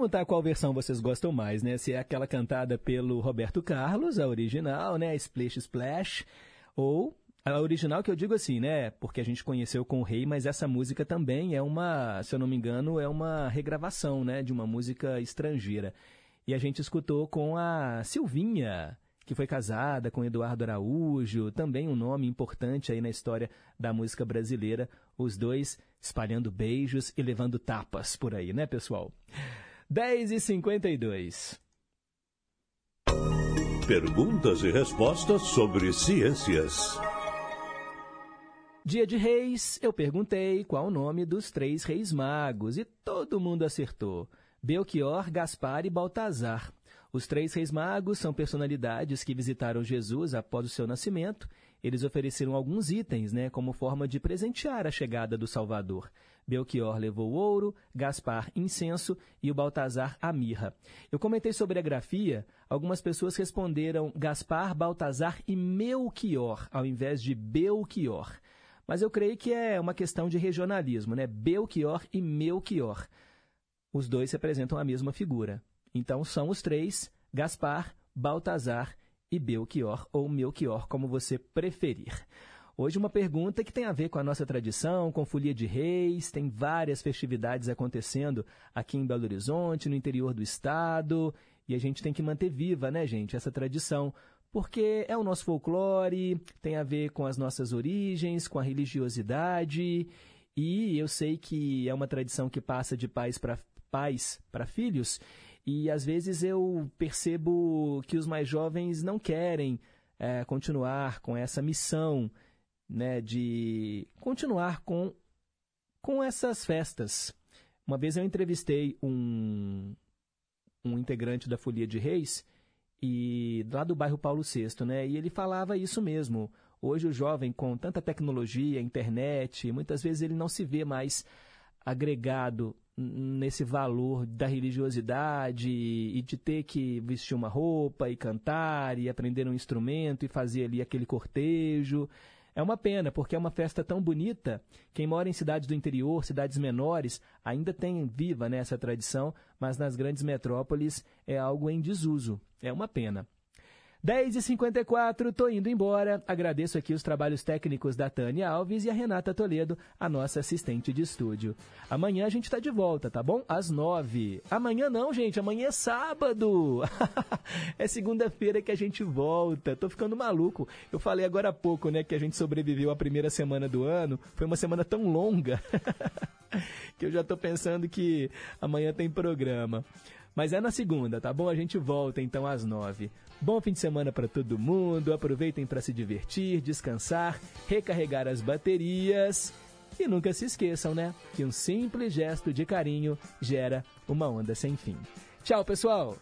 perguntar qual versão vocês gostam mais, né? Se é aquela cantada pelo Roberto Carlos, a original, né? Splash Splash, ou a original que eu digo assim, né? Porque a gente conheceu com o Rei, mas essa música também é uma, se eu não me engano, é uma regravação, né? De uma música estrangeira. E a gente escutou com a Silvinha, que foi casada com Eduardo Araújo, também um nome importante aí na história da música brasileira, os dois espalhando beijos e levando tapas por aí, né, pessoal? 10 e 52 Perguntas e respostas sobre ciências. Dia de Reis, eu perguntei qual o nome dos três reis magos e todo mundo acertou. Belchior, Gaspar e Baltazar. Os três reis magos são personalidades que visitaram Jesus após o seu nascimento. Eles ofereceram alguns itens, né, como forma de presentear a chegada do Salvador. Belchior levou ouro, Gaspar incenso e o Baltazar a mirra. Eu comentei sobre a grafia, algumas pessoas responderam Gaspar, Baltazar e Melchior, ao invés de Belchior. Mas eu creio que é uma questão de regionalismo, né? Belchior e Melchior. Os dois representam a mesma figura. Então são os três, Gaspar, Baltazar e Belchior, ou Melchior, como você preferir. Hoje uma pergunta que tem a ver com a nossa tradição, com folia de reis, tem várias festividades acontecendo aqui em Belo Horizonte, no interior do estado, e a gente tem que manter viva, né, gente, essa tradição, porque é o nosso folclore, tem a ver com as nossas origens, com a religiosidade, e eu sei que é uma tradição que passa de pais para pais para filhos, e às vezes eu percebo que os mais jovens não querem é, continuar com essa missão né, de continuar com, com essas festas. Uma vez eu entrevistei um, um integrante da Folia de Reis, e lá do bairro Paulo VI, né? E ele falava isso mesmo. Hoje o jovem, com tanta tecnologia, internet, muitas vezes ele não se vê mais agregado nesse valor da religiosidade e de ter que vestir uma roupa e cantar e aprender um instrumento e fazer ali aquele cortejo. É uma pena, porque é uma festa tão bonita. Quem mora em cidades do interior, cidades menores, ainda tem viva né, essa tradição, mas nas grandes metrópoles é algo em desuso. É uma pena. 10h54, tô indo embora. Agradeço aqui os trabalhos técnicos da Tânia Alves e a Renata Toledo, a nossa assistente de estúdio. Amanhã a gente tá de volta, tá bom? Às 9 Amanhã não, gente, amanhã é sábado. é segunda-feira que a gente volta. Tô ficando maluco. Eu falei agora há pouco, né, que a gente sobreviveu à primeira semana do ano. Foi uma semana tão longa que eu já tô pensando que amanhã tem programa. Mas é na segunda, tá bom? A gente volta então às nove. Bom fim de semana para todo mundo. Aproveitem para se divertir, descansar, recarregar as baterias. E nunca se esqueçam, né? Que um simples gesto de carinho gera uma onda sem fim. Tchau, pessoal!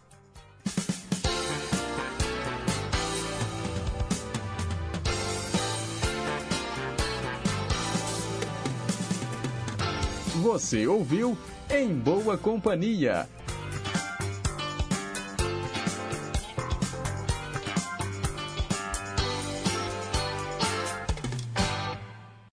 Você ouviu Em Boa Companhia